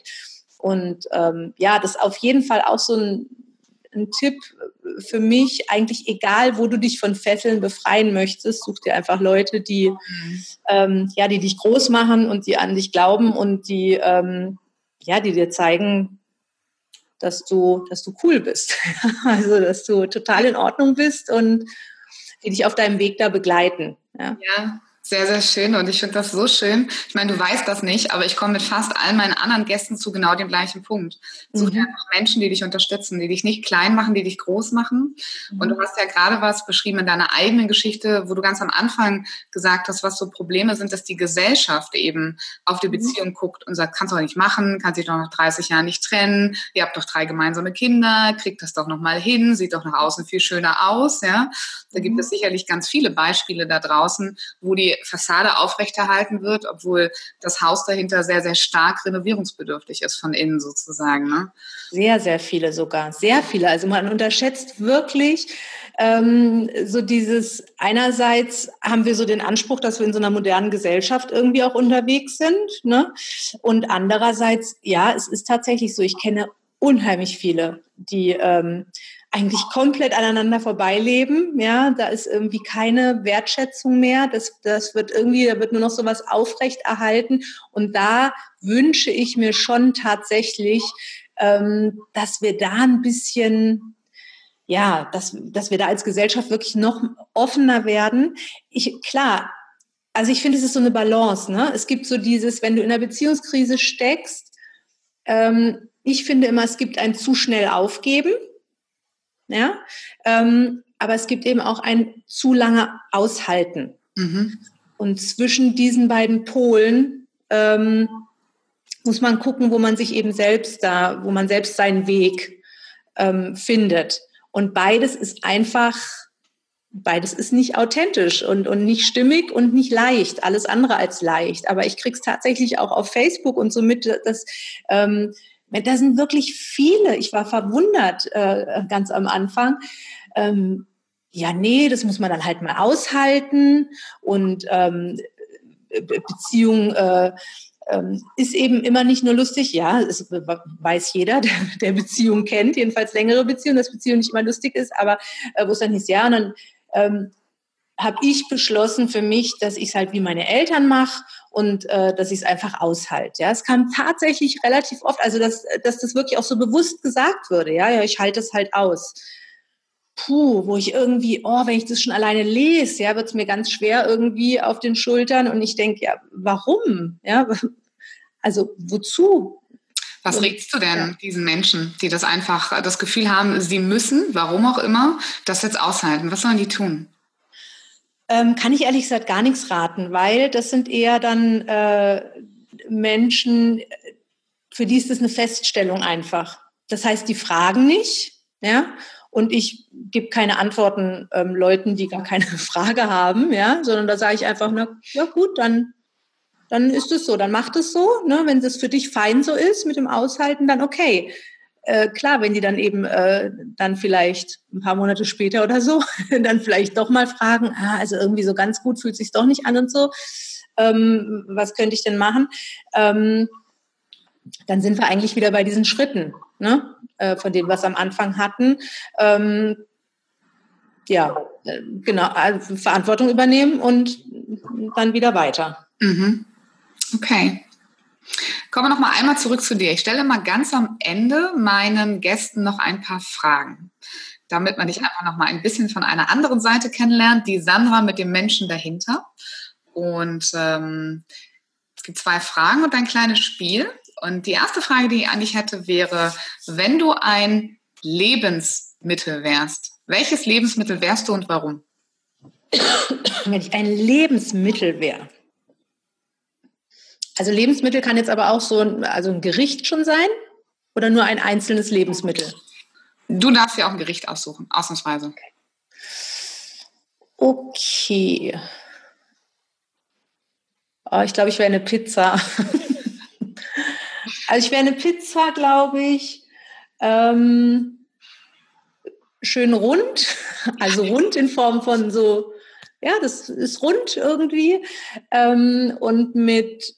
Und ähm, ja, das ist auf jeden Fall auch so ein, ein Tipp für mich, eigentlich egal, wo du dich von Fesseln befreien möchtest, such dir einfach Leute, die, mhm. ähm, ja, die dich groß machen und die an dich glauben und die, ähm, ja, die dir zeigen, dass du, dass du cool bist. also, dass du total in Ordnung bist und die dich auf deinem Weg da begleiten. Ja. ja. Sehr, sehr schön und ich finde das so schön. Ich meine, du weißt das nicht, aber ich komme mit fast all meinen anderen Gästen zu genau dem gleichen Punkt. Such dir mhm. einfach Menschen, die dich unterstützen, die dich nicht klein machen, die dich groß machen. Mhm. Und du hast ja gerade was beschrieben in deiner eigenen Geschichte, wo du ganz am Anfang gesagt hast, was so Probleme sind, dass die Gesellschaft eben auf die mhm. Beziehung mhm. guckt und sagt, kannst du doch nicht machen, kannst dich doch nach 30 Jahren nicht trennen, ihr habt doch drei gemeinsame Kinder, kriegt das doch nochmal hin, sieht doch nach außen viel schöner aus, ja. Da gibt mhm. es sicherlich ganz viele Beispiele da draußen, wo die Fassade aufrechterhalten wird, obwohl das Haus dahinter sehr, sehr stark renovierungsbedürftig ist von innen sozusagen. Ne? Sehr, sehr viele sogar, sehr viele. Also man unterschätzt wirklich ähm, so dieses, einerseits haben wir so den Anspruch, dass wir in so einer modernen Gesellschaft irgendwie auch unterwegs sind. Ne? Und andererseits, ja, es ist tatsächlich so, ich kenne unheimlich viele, die ähm, eigentlich komplett aneinander vorbeileben. Ja, da ist irgendwie keine Wertschätzung mehr. Das, das wird irgendwie, da wird nur noch sowas aufrechterhalten. Und da wünsche ich mir schon tatsächlich, ähm, dass wir da ein bisschen, ja, dass, dass wir da als Gesellschaft wirklich noch offener werden. Ich, klar, also ich finde, es ist so eine Balance. Ne? Es gibt so dieses, wenn du in einer Beziehungskrise steckst, ähm, ich finde immer, es gibt ein zu schnell aufgeben. Ja? Ähm, aber es gibt eben auch ein zu lange Aushalten. Mhm. Und zwischen diesen beiden Polen ähm, muss man gucken, wo man sich eben selbst da, wo man selbst seinen Weg ähm, findet. Und beides ist einfach, beides ist nicht authentisch und, und nicht stimmig und nicht leicht, alles andere als leicht. Aber ich krieg's tatsächlich auch auf Facebook und so mit, dass ähm, da sind wirklich viele. Ich war verwundert äh, ganz am Anfang. Ähm, ja, nee, das muss man dann halt mal aushalten und ähm, Beziehung äh, ähm, ist eben immer nicht nur lustig. Ja, es weiß jeder, der, der Beziehung kennt, jedenfalls längere Beziehung, dass Beziehung nicht immer lustig ist, aber äh, wo es dann hieß, ja, und dann ähm, habe ich beschlossen für mich, dass ich es halt wie meine Eltern mache und äh, dass ich es einfach aushalte. Ja, es kam tatsächlich relativ oft, also dass, dass das wirklich auch so bewusst gesagt würde. Ja, ja, ich halte es halt aus. Puh, wo ich irgendwie, oh, wenn ich das schon alleine lese, ja, wird es mir ganz schwer irgendwie auf den Schultern und ich denke, ja, warum? Ja, also wozu? Was regst du denn ja. diesen Menschen, die das einfach das Gefühl haben, sie müssen, warum auch immer, das jetzt aushalten? Was sollen die tun? Ähm, kann ich ehrlich gesagt gar nichts raten, weil das sind eher dann äh, Menschen, für die ist das eine Feststellung einfach. Das heißt, die fragen nicht, ja, und ich gebe keine Antworten ähm, Leuten, die gar keine Frage haben, ja, sondern da sage ich einfach, na ja gut, dann dann ist es so, dann macht es so, ne, wenn das für dich fein so ist mit dem Aushalten, dann okay äh, klar, wenn die dann eben äh, dann vielleicht ein paar Monate später oder so dann vielleicht doch mal fragen, ah, also irgendwie so ganz gut fühlt sich doch nicht an und so, ähm, was könnte ich denn machen? Ähm, dann sind wir eigentlich wieder bei diesen Schritten, ne? äh, von was wir am Anfang hatten. Ähm, ja, äh, genau, also Verantwortung übernehmen und dann wieder weiter. Mhm. Okay. Kommen wir noch mal einmal zurück zu dir. Ich stelle mal ganz am Ende meinen Gästen noch ein paar Fragen, damit man dich einfach noch mal ein bisschen von einer anderen Seite kennenlernt. Die Sandra mit dem Menschen dahinter. Und ähm, es gibt zwei Fragen und ein kleines Spiel. Und die erste Frage, die ich an dich hätte, wäre, wenn du ein Lebensmittel wärst, welches Lebensmittel wärst du und warum? Wenn ich ein Lebensmittel wäre. Also Lebensmittel kann jetzt aber auch so ein, also ein Gericht schon sein oder nur ein einzelnes Lebensmittel? Du darfst ja auch ein Gericht aussuchen, ausnahmsweise. Okay. Oh, ich glaube, ich wäre eine Pizza. also ich wäre eine Pizza, glaube ich. Ähm, schön rund, also rund in Form von so Ja, das ist rund irgendwie ähm, und mit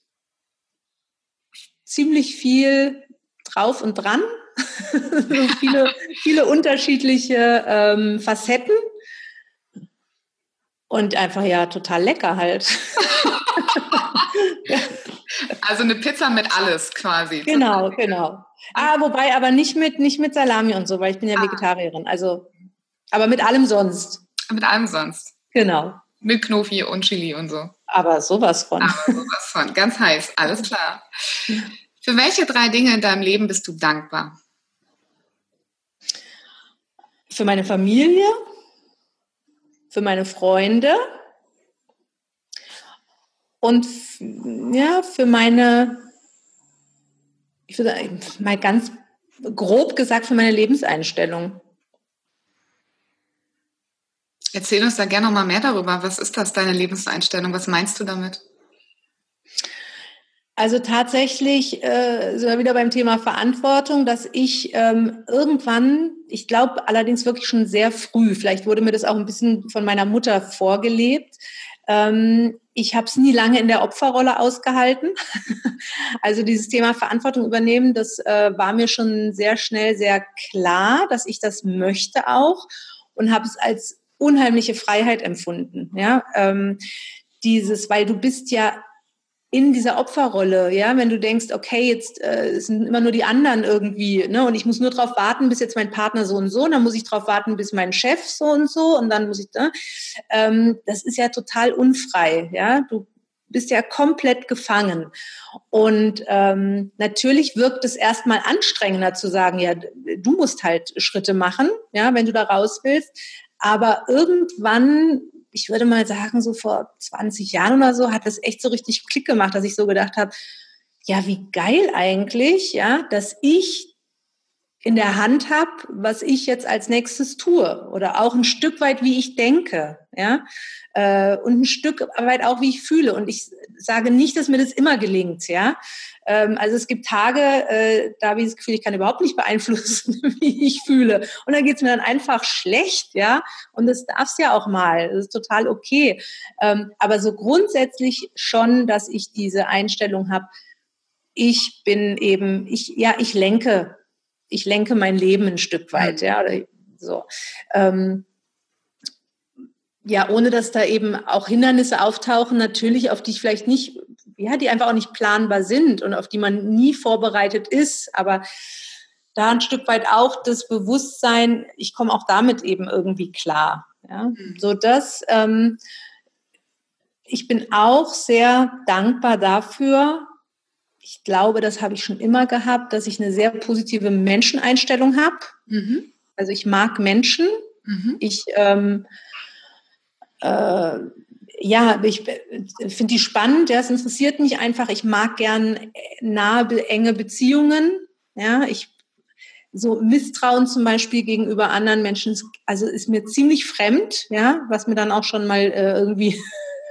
ziemlich viel drauf und dran. viele, viele unterschiedliche ähm, Facetten. Und einfach ja total lecker halt. Also eine Pizza mit alles quasi. Genau, genau. Ah, wobei aber nicht mit, nicht mit Salami und so, weil ich bin ja ah. Vegetarierin. Also, aber mit allem sonst. Mit allem sonst. Genau. Mit Knofi und Chili und so. Aber sowas von. Aber sowas von. Ganz heiß. Alles klar. Für welche drei Dinge in deinem Leben bist du dankbar? Für meine Familie, für meine Freunde und ja, für meine, ich würde mal ganz grob gesagt, für meine Lebenseinstellung. Erzähl uns da gerne noch mal mehr darüber. Was ist das, deine Lebenseinstellung? Was meinst du damit? Also tatsächlich äh, sind wir wieder beim Thema Verantwortung, dass ich ähm, irgendwann, ich glaube allerdings wirklich schon sehr früh, vielleicht wurde mir das auch ein bisschen von meiner Mutter vorgelebt, ähm, ich habe es nie lange in der Opferrolle ausgehalten. also dieses Thema Verantwortung übernehmen, das äh, war mir schon sehr schnell sehr klar, dass ich das möchte auch und habe es als unheimliche Freiheit empfunden. Ja, ähm, dieses, weil du bist ja in dieser Opferrolle, ja, wenn du denkst, okay, jetzt äh, sind immer nur die anderen irgendwie, ne, und ich muss nur darauf warten, bis jetzt mein Partner so und so, und dann muss ich darauf warten, bis mein Chef so und so, und dann muss ich, ne, ähm, das ist ja total unfrei, ja, du bist ja komplett gefangen. Und ähm, natürlich wirkt es erstmal anstrengender zu sagen, ja, du musst halt Schritte machen, ja, wenn du da raus willst. Aber irgendwann ich würde mal sagen, so vor 20 Jahren oder so, hat das echt so richtig Klick gemacht, dass ich so gedacht habe, ja, wie geil eigentlich, ja, dass ich in der Hand habe, was ich jetzt als nächstes tue oder auch ein Stück weit, wie ich denke, ja, äh, und ein Stück weit auch, wie ich fühle. Und ich sage nicht, dass mir das immer gelingt, ja. Ähm, also es gibt Tage, äh, da habe ich das Gefühl, ich kann überhaupt nicht beeinflussen, wie ich fühle. Und dann geht es mir dann einfach schlecht, ja. Und das darf es ja auch mal. Das ist total okay. Ähm, aber so grundsätzlich schon, dass ich diese Einstellung habe, ich bin eben, ich, ja, ich lenke, ich lenke mein Leben ein Stück weit, mhm. ja, oder so. Ähm, ja, ohne dass da eben auch Hindernisse auftauchen, natürlich, auf die ich vielleicht nicht, ja, die einfach auch nicht planbar sind und auf die man nie vorbereitet ist. Aber da ein Stück weit auch das Bewusstsein, ich komme auch damit eben irgendwie klar. Ja? Mhm. So dass ähm, ich bin auch sehr dankbar dafür. Ich glaube, das habe ich schon immer gehabt, dass ich eine sehr positive Menscheneinstellung habe. Mhm. Also ich mag Menschen. Mhm. Ich ähm, äh, ja, ich finde die spannend, ja, es interessiert mich einfach. Ich mag gern nahe, enge Beziehungen. Ja, ich so Misstrauen zum Beispiel gegenüber anderen Menschen, also ist mir ziemlich fremd, ja, was mir dann auch schon mal äh, irgendwie,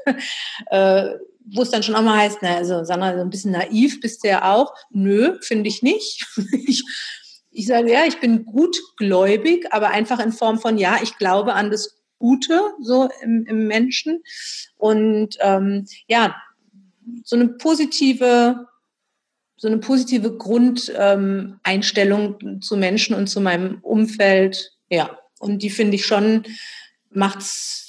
äh, wo es dann schon auch mal heißt, na, also Sandra, so ein bisschen naiv bist du ja auch. Nö, finde ich nicht. ich, ich sage, ja, ich bin gutgläubig, aber einfach in Form von, ja, ich glaube an das Gute so im, im Menschen. Und ähm, ja, so eine positive, so eine positive Grundeinstellung ähm, zu Menschen und zu meinem Umfeld, ja. Und die finde ich schon, macht's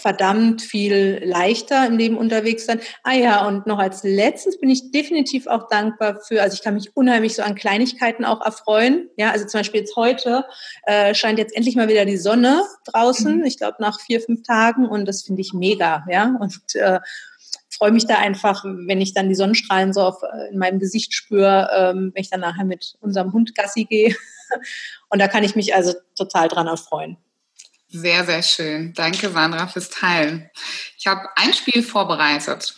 verdammt viel leichter im Leben unterwegs sein. Ah ja, und noch als letztes bin ich definitiv auch dankbar für, also ich kann mich unheimlich so an Kleinigkeiten auch erfreuen. Ja, also zum Beispiel jetzt heute äh, scheint jetzt endlich mal wieder die Sonne draußen. Mhm. Ich glaube nach vier, fünf Tagen und das finde ich mega. Ja, und äh, freue mich da einfach, wenn ich dann die Sonnenstrahlen so auf, äh, in meinem Gesicht spüre, ähm, wenn ich dann nachher mit unserem Hund Gassi gehe. Und da kann ich mich also total dran erfreuen. Sehr, sehr schön. Danke, Sandra, fürs Teilen. Ich habe ein Spiel vorbereitet.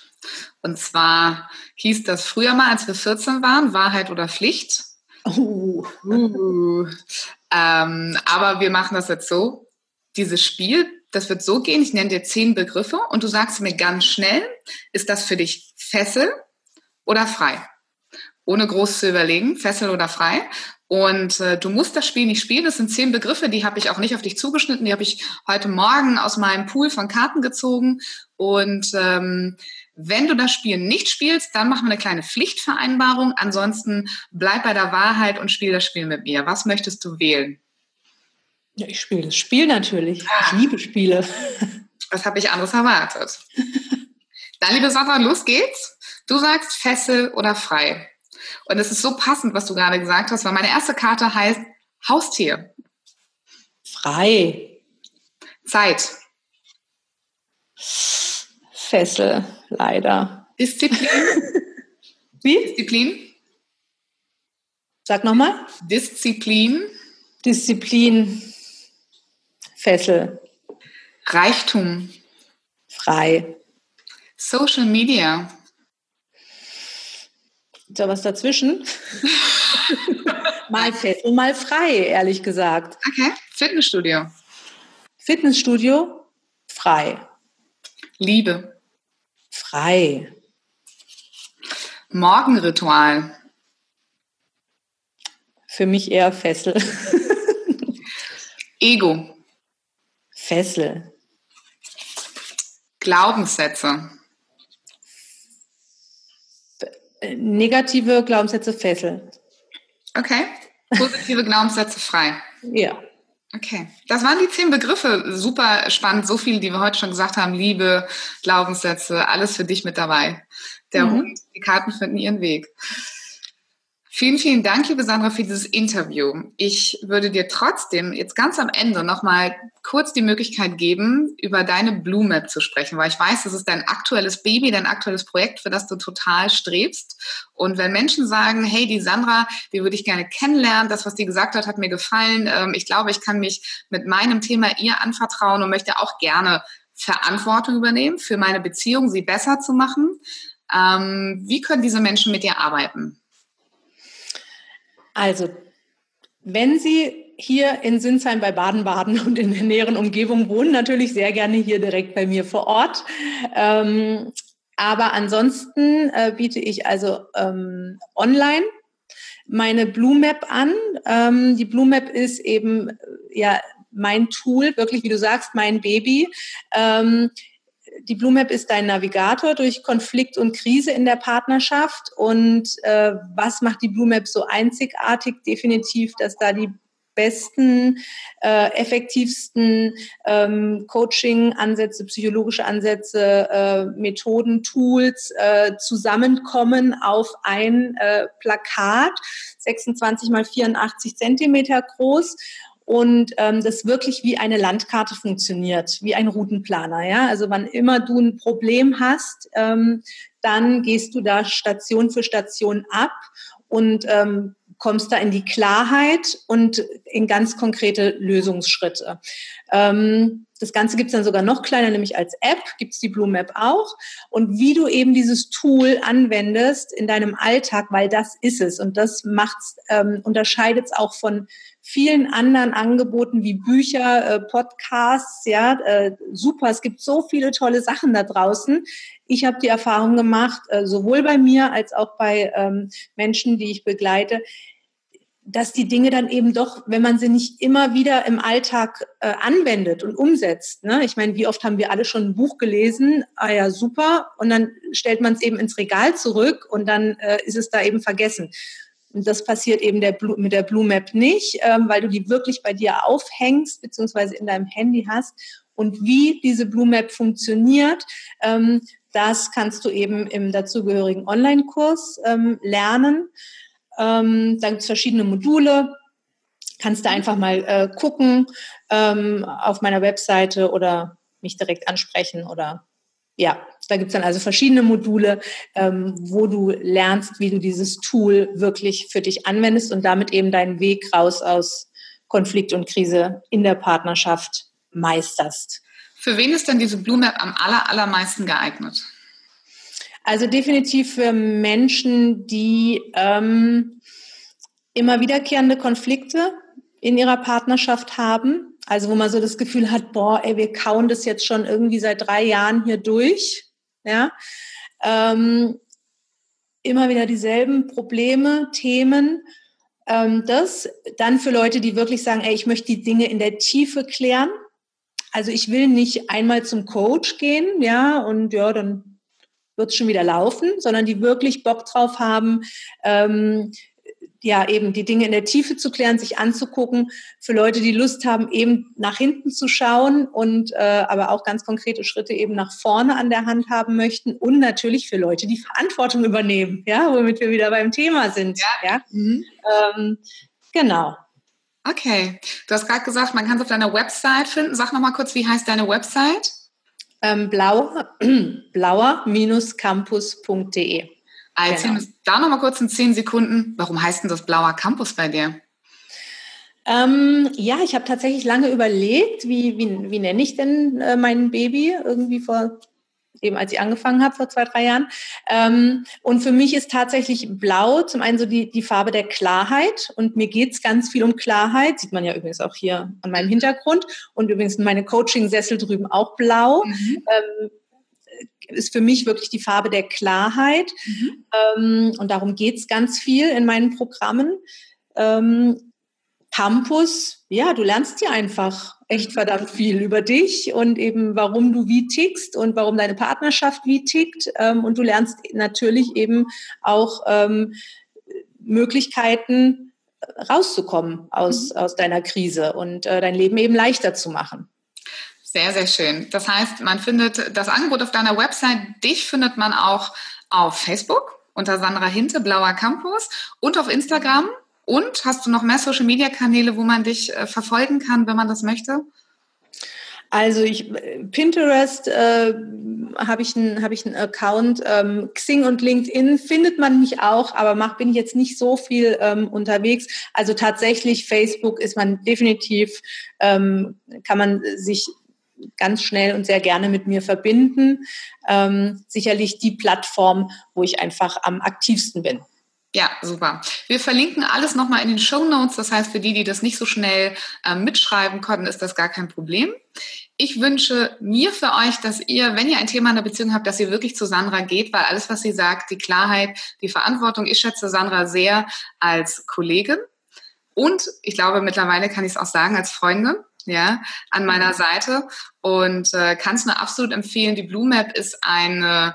Und zwar hieß das früher mal, als wir 14 waren, Wahrheit oder Pflicht. Uh. Uh. Ähm, aber wir machen das jetzt so. Dieses Spiel, das wird so gehen, ich nenne dir zehn Begriffe und du sagst mir ganz schnell, ist das für dich Fessel oder frei? ohne groß zu überlegen, Fessel oder frei. Und äh, du musst das Spiel nicht spielen. Das sind zehn Begriffe, die habe ich auch nicht auf dich zugeschnitten. Die habe ich heute Morgen aus meinem Pool von Karten gezogen. Und ähm, wenn du das Spiel nicht spielst, dann machen wir eine kleine Pflichtvereinbarung. Ansonsten bleib bei der Wahrheit und spiel das Spiel mit mir. Was möchtest du wählen? Ja, ich spiele das Spiel natürlich. Ich liebe Spiele. Was habe ich anderes erwartet? Dann, liebe Sandra, los geht's. Du sagst Fessel oder frei. Und es ist so passend, was du gerade gesagt hast, weil meine erste Karte heißt Haustier. Frei. Zeit. Fessel, leider. Disziplin. Wie? Disziplin. Sag nochmal. Disziplin. Disziplin. Fessel. Reichtum. Frei. Social Media. So was dazwischen? mal fest und mal frei, ehrlich gesagt. Okay. Fitnessstudio. Fitnessstudio, frei. Liebe. Frei. Morgenritual. Für mich eher Fessel. Ego. Fessel. Glaubenssätze. Negative Glaubenssätze Fessel. Okay. Positive Glaubenssätze frei. Ja. Okay, das waren die zehn Begriffe. Super spannend. So viele, die wir heute schon gesagt haben. Liebe, Glaubenssätze, alles für dich mit dabei. Der mhm. Hund, die Karten finden ihren Weg. Vielen, vielen Dank, liebe Sandra, für dieses Interview. Ich würde dir trotzdem jetzt ganz am Ende nochmal kurz die Möglichkeit geben, über deine Blue Map zu sprechen, weil ich weiß, das ist dein aktuelles Baby, dein aktuelles Projekt, für das du total strebst. Und wenn Menschen sagen, hey, die Sandra, die würde ich gerne kennenlernen, das, was die gesagt hat, hat mir gefallen. Ähm, ich glaube, ich kann mich mit meinem Thema ihr anvertrauen und möchte auch gerne Verantwortung übernehmen für meine Beziehung, sie besser zu machen. Ähm, wie können diese Menschen mit dir arbeiten? Also, wenn Sie hier in Sinsheim bei Baden-Baden und in der näheren Umgebung wohnen, natürlich sehr gerne hier direkt bei mir vor Ort. Ähm, aber ansonsten äh, biete ich also ähm, online meine Blue Map an. Ähm, die Blue Map ist eben äh, ja mein Tool, wirklich wie du sagst, mein Baby. Ähm, die Blue Map ist dein Navigator durch Konflikt und Krise in der Partnerschaft. Und äh, was macht die Blue Map so einzigartig? Definitiv, dass da die besten, äh, effektivsten ähm, Coaching-Ansätze, psychologische Ansätze, äh, Methoden, Tools äh, zusammenkommen auf ein äh, Plakat, 26 mal 84 Zentimeter groß und ähm, das wirklich wie eine Landkarte funktioniert, wie ein Routenplaner. Ja? Also wann immer du ein Problem hast, ähm, dann gehst du da Station für Station ab und ähm, kommst da in die Klarheit und in ganz konkrete Lösungsschritte. Ähm, das Ganze gibt es dann sogar noch kleiner, nämlich als App gibt es die Blue Map auch. Und wie du eben dieses Tool anwendest in deinem Alltag, weil das ist es und das macht's, ähm, unterscheidet es auch von vielen anderen Angeboten wie Bücher, äh, Podcasts, ja, äh, super. Es gibt so viele tolle Sachen da draußen. Ich habe die Erfahrung gemacht, äh, sowohl bei mir als auch bei ähm, Menschen, die ich begleite, dass die Dinge dann eben doch, wenn man sie nicht immer wieder im Alltag anwendet und umsetzt. Ne? Ich meine, wie oft haben wir alle schon ein Buch gelesen? Ah ja, super. Und dann stellt man es eben ins Regal zurück und dann ist es da eben vergessen. Und das passiert eben der Blue, mit der Blue Map nicht, ähm, weil du die wirklich bei dir aufhängst, beziehungsweise in deinem Handy hast. Und wie diese Blue Map funktioniert, ähm, das kannst du eben im dazugehörigen Online-Kurs ähm, lernen. Ähm, da gibt es verschiedene Module. Kannst du einfach mal äh, gucken ähm, auf meiner Webseite oder mich direkt ansprechen oder ja, da gibt es dann also verschiedene Module, ähm, wo du lernst, wie du dieses Tool wirklich für dich anwendest und damit eben deinen Weg raus aus Konflikt und Krise in der Partnerschaft meisterst. Für wen ist denn diese Blue Map am aller, allermeisten geeignet? Also definitiv für Menschen, die ähm, immer wiederkehrende Konflikte in ihrer Partnerschaft haben. Also wo man so das Gefühl hat, boah, ey, wir kauen das jetzt schon irgendwie seit drei Jahren hier durch. Ja. Ähm, immer wieder dieselben Probleme, Themen. Ähm, das dann für Leute, die wirklich sagen, ey, ich möchte die Dinge in der Tiefe klären. Also ich will nicht einmal zum Coach gehen, ja, und ja, dann wird es schon wieder laufen, sondern die wirklich Bock drauf haben, ähm, ja, eben die Dinge in der Tiefe zu klären, sich anzugucken, für Leute, die Lust haben, eben nach hinten zu schauen und äh, aber auch ganz konkrete Schritte eben nach vorne an der Hand haben möchten und natürlich für Leute, die Verantwortung übernehmen, ja, womit wir wieder beim Thema sind. Ja. ja? Mhm. Ähm, genau. Okay, du hast gerade gesagt, man kann es auf deiner Website finden. Sag nochmal kurz, wie heißt deine Website? Ähm, blauer, blauer-campus.de. Erzähl genau. uns da nochmal kurz in zehn Sekunden, warum heißt denn das Blauer Campus bei dir? Ähm, ja, ich habe tatsächlich lange überlegt, wie, wie, wie nenne ich denn äh, mein Baby irgendwie vor eben als ich angefangen habe vor zwei, drei Jahren. Ähm, und für mich ist tatsächlich Blau zum einen so die, die Farbe der Klarheit. Und mir geht's ganz viel um Klarheit. Sieht man ja übrigens auch hier an meinem Hintergrund. Und übrigens meine Coaching-Sessel drüben auch blau. Mhm. Ähm, ist für mich wirklich die Farbe der Klarheit. Mhm. Ähm, und darum geht's ganz viel in meinen Programmen. Ähm, Campus, ja, du lernst dir einfach echt verdammt viel über dich und eben warum du wie tickst und warum deine Partnerschaft wie tickt. Ähm, und du lernst natürlich eben auch ähm, Möglichkeiten rauszukommen aus, mhm. aus deiner Krise und äh, dein Leben eben leichter zu machen. Sehr, sehr schön. Das heißt, man findet das Angebot auf deiner Website. Dich findet man auch auf Facebook unter Sandra Hinte, Blauer Campus und auf Instagram. Und hast du noch mehr Social Media Kanäle, wo man dich äh, verfolgen kann, wenn man das möchte? Also ich Pinterest äh, habe ich einen habe ich einen Account, ähm, Xing und LinkedIn findet man mich auch, aber mach bin ich jetzt nicht so viel ähm, unterwegs. Also tatsächlich Facebook ist man definitiv ähm, kann man sich ganz schnell und sehr gerne mit mir verbinden. Ähm, sicherlich die Plattform, wo ich einfach am aktivsten bin. Ja, super. Wir verlinken alles nochmal in den Show Notes. Das heißt, für die, die das nicht so schnell äh, mitschreiben konnten, ist das gar kein Problem. Ich wünsche mir für euch, dass ihr, wenn ihr ein Thema in der Beziehung habt, dass ihr wirklich zu Sandra geht, weil alles, was sie sagt, die Klarheit, die Verantwortung, ich schätze Sandra sehr als Kollegin. Und ich glaube, mittlerweile kann ich es auch sagen, als Freundin ja, an meiner mhm. Seite und äh, kann es nur absolut empfehlen. Die Blue Map ist eine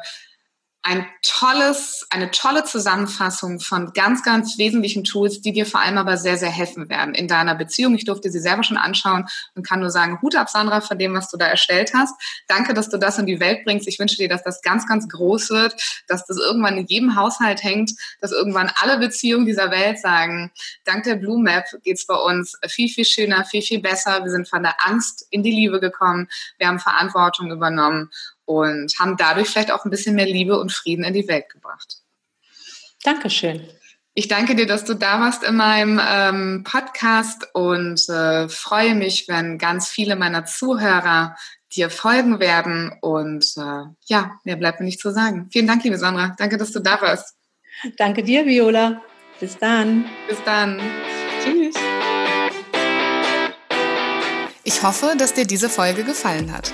ein tolles, eine tolle Zusammenfassung von ganz, ganz wesentlichen Tools, die dir vor allem aber sehr, sehr helfen werden in deiner Beziehung. Ich durfte sie selber schon anschauen und kann nur sagen, Hut ab, Sandra, von dem, was du da erstellt hast. Danke, dass du das in die Welt bringst. Ich wünsche dir, dass das ganz, ganz groß wird, dass das irgendwann in jedem Haushalt hängt, dass irgendwann alle Beziehungen dieser Welt sagen, dank der Blue Map geht's bei uns viel, viel schöner, viel, viel besser. Wir sind von der Angst in die Liebe gekommen. Wir haben Verantwortung übernommen und haben dadurch vielleicht auch ein bisschen mehr Liebe und Frieden in die Welt gebracht. Dankeschön. Ich danke dir, dass du da warst in meinem ähm, Podcast und äh, freue mich, wenn ganz viele meiner Zuhörer dir folgen werden. Und äh, ja, mehr bleibt mir nicht zu sagen. Vielen Dank, liebe Sandra. Danke, dass du da warst. Danke dir, Viola. Bis dann. Bis dann. Tschüss. Ich hoffe, dass dir diese Folge gefallen hat.